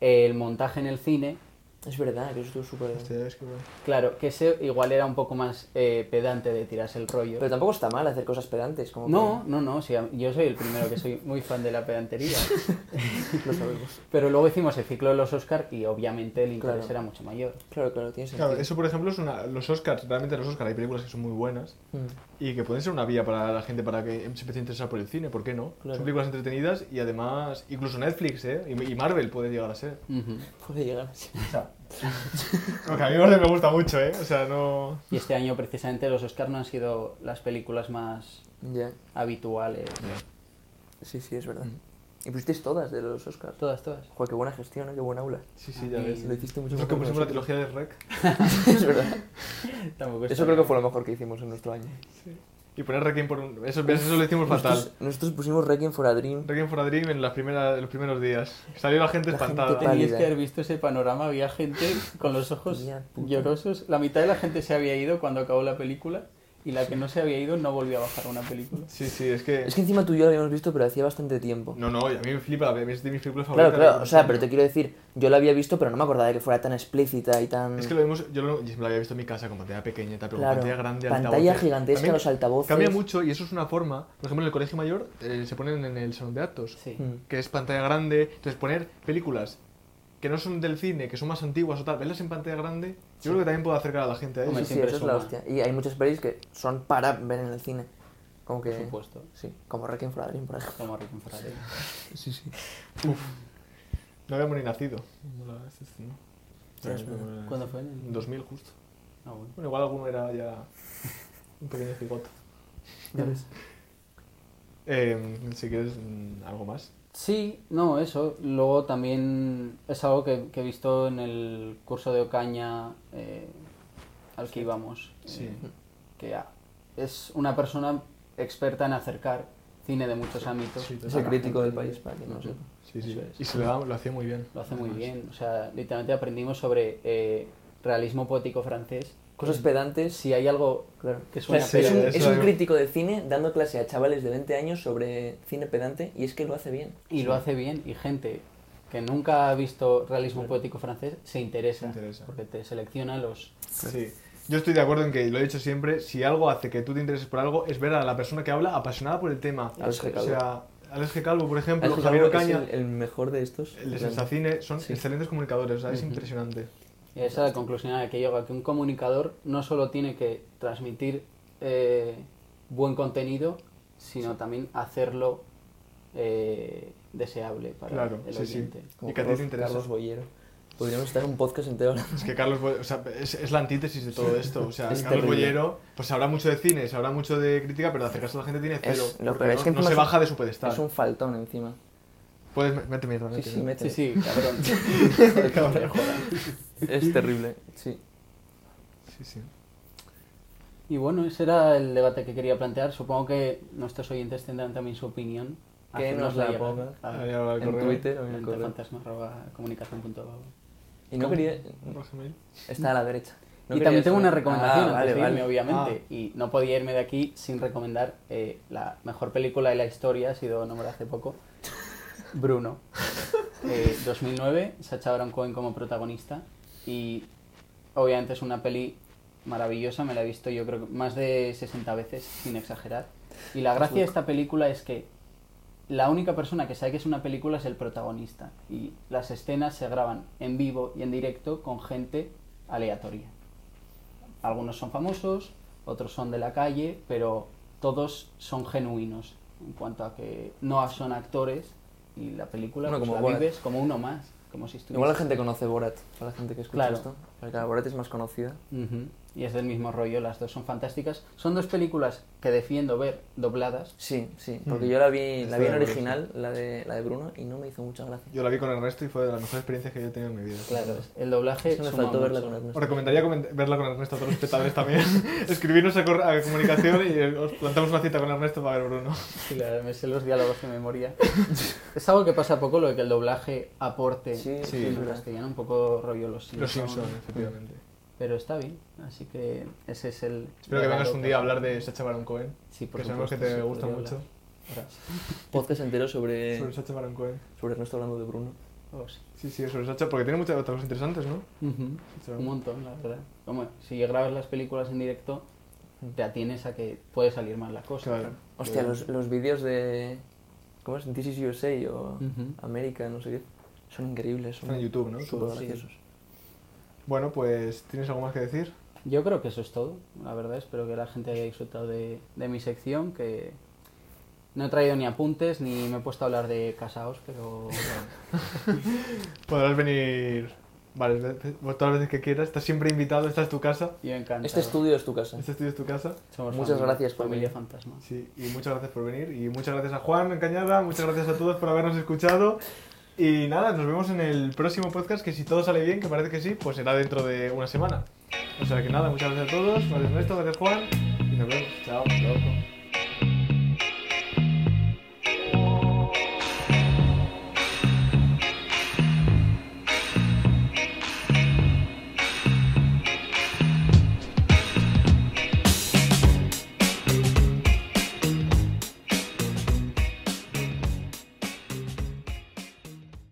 [SPEAKER 5] el montaje en el cine.
[SPEAKER 2] Es verdad, que eso estuvo súper...
[SPEAKER 1] Hostia, es que bueno.
[SPEAKER 5] Claro, que ese igual era un poco más eh, pedante de tirarse el rollo.
[SPEAKER 2] Pero tampoco está mal hacer cosas pedantes, como
[SPEAKER 5] No, no, no, sí, a- yo soy el primero que soy muy fan de la pedantería.
[SPEAKER 2] lo sabemos.
[SPEAKER 5] Pero luego hicimos el ciclo de los Oscar y obviamente el interés
[SPEAKER 2] Claro.
[SPEAKER 5] era mucho mayor.
[SPEAKER 2] Claro, claro, tiene sentido.
[SPEAKER 1] Claro, eso por ejemplo es una. Los Oscars, realmente los Oscars hay películas que son muy buenas
[SPEAKER 2] Mm.
[SPEAKER 1] y que pueden ser una vía para la gente para que se empiece a interesar por el cine, ¿por qué no?
[SPEAKER 2] Claro.
[SPEAKER 1] Son películas entretenidas y además, incluso Netflix, ¿eh? Y, Marvel puede llegar a ser.
[SPEAKER 2] Puede llegar así.
[SPEAKER 1] O sea, lo que a mí me gusta mucho, ¿eh? O sea, no.
[SPEAKER 5] Y este año precisamente los Oscar no han sido las películas más habituales.
[SPEAKER 2] Sí, sí, es verdad. Y pusisteis todas de los Oscars.
[SPEAKER 5] Todas, todas.
[SPEAKER 2] Joder, qué buena gestión, ¿eh? qué buen aula.
[SPEAKER 1] Sí, sí, ya
[SPEAKER 5] Y
[SPEAKER 1] ves.
[SPEAKER 2] Lo hiciste mucho
[SPEAKER 1] Nosotros que pusimos la trilogía de Rec
[SPEAKER 2] es verdad.
[SPEAKER 5] Tampoco
[SPEAKER 2] Eso creo que fue lo mejor que hicimos en nuestro año.
[SPEAKER 1] Y poner Requiem por un... Eso, eso lo hicimos fatal.
[SPEAKER 2] Nosotros, nosotros pusimos Requiem for a Dream.
[SPEAKER 1] Requiem for a Dream en, las primeras, en los primeros días. Salió la gente
[SPEAKER 2] La gente
[SPEAKER 1] espantada.
[SPEAKER 2] pálida.
[SPEAKER 5] Teníais que haber visto ese panorama, había gente con los ojos llorosos. La mitad de la gente se había ido cuando acabó la película y la que no se había ido no volvió a bajar una película.
[SPEAKER 1] Sí, sí, es que...
[SPEAKER 2] Es que encima tú y yo lo habíamos visto, pero hacía bastante tiempo.
[SPEAKER 1] No, no, y a mí me flipa, a mí es de mis películas
[SPEAKER 2] claro,
[SPEAKER 1] favoritas.
[SPEAKER 2] claro,
[SPEAKER 1] de
[SPEAKER 2] o sea, pero te quiero decir, yo la había visto, pero no me acordaba de que fuera tan explícita y tan...
[SPEAKER 1] Es que lo vimos, yo, lo, yo me lo había visto en mi casa con pantalla tal, pero
[SPEAKER 2] Claro,
[SPEAKER 1] con pantalla grande,
[SPEAKER 2] pantalla
[SPEAKER 1] altavoces.
[SPEAKER 2] gigantesca,
[SPEAKER 1] También
[SPEAKER 2] los altavoces.
[SPEAKER 1] Cambia mucho y eso es una forma. Por ejemplo, en el colegio mayor eh, se ponen en el salón de actos,
[SPEAKER 5] Sí.
[SPEAKER 2] Mm.
[SPEAKER 1] que es pantalla grande. Entonces, poner películas que no son del cine, que son más antiguas o tal, verlas en pantalla grande, yo creo que también puede acercar a la gente a eso.
[SPEAKER 2] Sí, eso es la hostia. Y hay muchas pelis que son para ver en el cine. Como que...
[SPEAKER 5] Por supuesto.
[SPEAKER 2] Sí, como Requiem for a Dream, por ejemplo.
[SPEAKER 5] Como Requiem for a Dream.
[SPEAKER 2] Sí, sí.
[SPEAKER 1] No habíamos ni nacido. No
[SPEAKER 5] ¿Cuándo fue?
[SPEAKER 1] En 2000 justo.
[SPEAKER 5] Ah, bueno.
[SPEAKER 1] Bueno, igual alguno era ya un pequeño cigoto.
[SPEAKER 2] Ya ves.
[SPEAKER 1] Eh, si quieres mm, algo más.
[SPEAKER 5] Sí, no, eso. Luego también es algo que, que he visto en el curso de Ocaña eh, al que íbamos.
[SPEAKER 1] Sí.
[SPEAKER 5] eh, que ah, es una persona experta en acercar cine de muchos ámbitos.
[SPEAKER 1] Sí,
[SPEAKER 2] Es el crítico del país, para que no sepa.
[SPEAKER 1] Sí, sí.
[SPEAKER 5] Es.
[SPEAKER 1] Y se lo, da- lo hacía muy bien.
[SPEAKER 5] Lo hace muy bien. O sea, literalmente aprendimos sobre eh, realismo poético francés.
[SPEAKER 2] Cosas pedantes.
[SPEAKER 5] Si hay algo
[SPEAKER 2] Claro.
[SPEAKER 5] que
[SPEAKER 2] O sea, es, es un,
[SPEAKER 1] eso
[SPEAKER 2] es un crítico de cine dando clase a chavales de 20 años sobre cine pedante y es que lo hace bien.
[SPEAKER 5] y lo hace bien, y gente que nunca ha visto realismo poético francés se interesa,
[SPEAKER 1] Se interesa.
[SPEAKER 5] porque te selecciona los...
[SPEAKER 1] Sí. Yo estoy de acuerdo en que, lo he dicho siempre, si algo hace que tú te intereses por algo, es ver a la persona que habla apasionada por el tema.
[SPEAKER 2] Alex G.
[SPEAKER 1] O
[SPEAKER 2] Calvo.
[SPEAKER 1] sea, Alex G. Calvo, por ejemplo,
[SPEAKER 2] Alex
[SPEAKER 1] Javier Ocaña,
[SPEAKER 2] el, el mejor de estos.
[SPEAKER 1] el de Sensacine, son
[SPEAKER 2] Sí.
[SPEAKER 1] excelentes comunicadores, o sea, es impresionante.
[SPEAKER 5] Y esa es la conclusión a la que llega, que un comunicador no solo tiene que transmitir eh, buen contenido, sino también hacerlo eh, deseable para
[SPEAKER 1] Claro,
[SPEAKER 5] el
[SPEAKER 1] sí, sí.
[SPEAKER 5] oyente.
[SPEAKER 2] Como
[SPEAKER 1] ¿Y que a ti
[SPEAKER 2] Carlos,
[SPEAKER 1] te interesa?
[SPEAKER 2] Carlos Boyero. Podríamos estar un podcast entero.
[SPEAKER 1] Es que Carlos, o sea, es, es la antítesis de todo esto. O sea,
[SPEAKER 2] Es
[SPEAKER 1] Carlos
[SPEAKER 2] terrible.
[SPEAKER 1] Boyero, pues sabrá mucho de cine, sabrá mucho de crítica, pero de acercarse a la gente tiene cero.
[SPEAKER 2] Es- es
[SPEAKER 1] no,
[SPEAKER 2] que
[SPEAKER 1] no
[SPEAKER 2] encima
[SPEAKER 1] se baja de su pedestal.
[SPEAKER 2] Es un faltón encima.
[SPEAKER 1] Puedes me- mete mierda,
[SPEAKER 2] Sí,
[SPEAKER 1] mete,
[SPEAKER 2] sí,
[SPEAKER 1] mete.
[SPEAKER 2] mete.
[SPEAKER 5] Sí, sí, cabrón.
[SPEAKER 1] Cabrón.
[SPEAKER 2] Es terrible, sí.
[SPEAKER 1] Sí, sí.
[SPEAKER 5] Y bueno, ese era el debate que quería plantear. Supongo que nuestros oyentes tendrán también su opinión.
[SPEAKER 2] Que nos la pongan. En. Twitter o en el correo. Y no quería... Está a la derecha. No
[SPEAKER 5] y también tengo
[SPEAKER 2] saber-
[SPEAKER 5] una recomendación
[SPEAKER 2] Ah,
[SPEAKER 5] antes
[SPEAKER 2] vale,
[SPEAKER 5] de irme,
[SPEAKER 2] vale.
[SPEAKER 5] obviamente. Y no podía irme de aquí sin recomendar eh, la mejor película de la historia, ha sido nombrada hace poco, Bruno. Eh, 2009, Sacha Baron Cohen como protagonista. Y obviamente es una peli maravillosa, me la he visto yo creo que más de 60 veces, sin exagerar. Y la gracia de esta película es que la única persona que sabe que es una película es el protagonista. Y las escenas se graban en vivo y en directo con gente aleatoria. Algunos son famosos, otros son de la calle, pero todos son genuinos en cuanto a que no son actores y la película
[SPEAKER 2] Bueno,
[SPEAKER 5] pues,
[SPEAKER 2] como
[SPEAKER 5] la vives como uno más, como si
[SPEAKER 2] Igual la gente conoce Borat, para la gente que escucha
[SPEAKER 5] Claro.
[SPEAKER 2] esto. Porque Borat es más conocida.
[SPEAKER 5] Ujú. Y es del mismo rollo, las dos son fantásticas. Son dos películas que defiendo ver dobladas.
[SPEAKER 2] Sí, sí, porque
[SPEAKER 1] Mm.
[SPEAKER 2] yo la vi, la vi en original, la de, la de Bruno, y no me hizo mucha gracia.
[SPEAKER 1] Yo la vi con Ernesto y fue de las mejores experiencias que yo he tenido en mi vida.
[SPEAKER 5] Claro, el doblaje
[SPEAKER 2] Eso me
[SPEAKER 5] suma
[SPEAKER 2] faltó verla
[SPEAKER 5] mucho.
[SPEAKER 2] con Ernesto.
[SPEAKER 1] Os recomendaría verla con Ernesto a todos los espectadores también. Escribirnos a, cor- a comunicación y eh, os plantamos una cita con Ernesto para ver Bruno.
[SPEAKER 5] Sí, claro, me sé los diálogos de memoria. es algo que pasa poco, lo de que el doblaje aporte
[SPEAKER 2] Sí,
[SPEAKER 1] sí,
[SPEAKER 5] en castellano, un poco rollo los Simpsons.
[SPEAKER 1] Los Simpsons, efectivamente.
[SPEAKER 5] Pero está bien, así que ese es el...
[SPEAKER 1] Espero que vengas un día a hablar de Sacha Baron Cohen.
[SPEAKER 5] Sí, por
[SPEAKER 1] que sabemos que te
[SPEAKER 5] sí,
[SPEAKER 1] gusta mucho.
[SPEAKER 2] Podcast entero sobre,
[SPEAKER 1] Sobre Sacha Baron Cohen.
[SPEAKER 2] sobre Ernesto hablando de Bruno.
[SPEAKER 5] Oh, sí.
[SPEAKER 1] Sí, sí, sobre Sacha, porque tiene muchas otras cosas interesantes, ¿no?
[SPEAKER 5] Un montón, la verdad. Como si grabas las películas en directo, te atienes a que puede salir mal la cosa.
[SPEAKER 1] Claro.
[SPEAKER 2] Hostia, los, los vídeos de... ¿Cómo es? This is USA o
[SPEAKER 5] Ujú.
[SPEAKER 2] América, no sé qué. Son increíbles. Son
[SPEAKER 1] Están en YouTube, ¿no?
[SPEAKER 2] súper
[SPEAKER 1] Todos.
[SPEAKER 2] graciosos.
[SPEAKER 1] Bueno, pues, ¿tienes algo más que decir?
[SPEAKER 5] Yo creo que eso es todo, la verdad. Espero que la gente haya disfrutado de, de mi sección, que no he traído ni apuntes ni me he puesto a hablar de casaos, pero.
[SPEAKER 1] Podrás venir varias veces, todas las veces que quieras. Estás siempre invitado, esta es tu casa.
[SPEAKER 5] yo encantado.
[SPEAKER 2] Este estudio es tu casa.
[SPEAKER 1] Este estudio es tu casa.
[SPEAKER 5] Somos
[SPEAKER 2] Muchas
[SPEAKER 5] familia-
[SPEAKER 2] gracias por
[SPEAKER 5] familia
[SPEAKER 2] venir.
[SPEAKER 5] fantasma.
[SPEAKER 1] Sí, y muchas gracias por venir. Y muchas gracias a Juan Cañada, muchas gracias a todos por habernos escuchado. Y nada, nos vemos en el próximo podcast, que si todo sale bien, que parece que sí, pues será dentro de una semana. O sea que nada, muchas gracias a todos, gracias Ernesto, gracias Juan, y nos vemos. Chao.
[SPEAKER 5] Loco.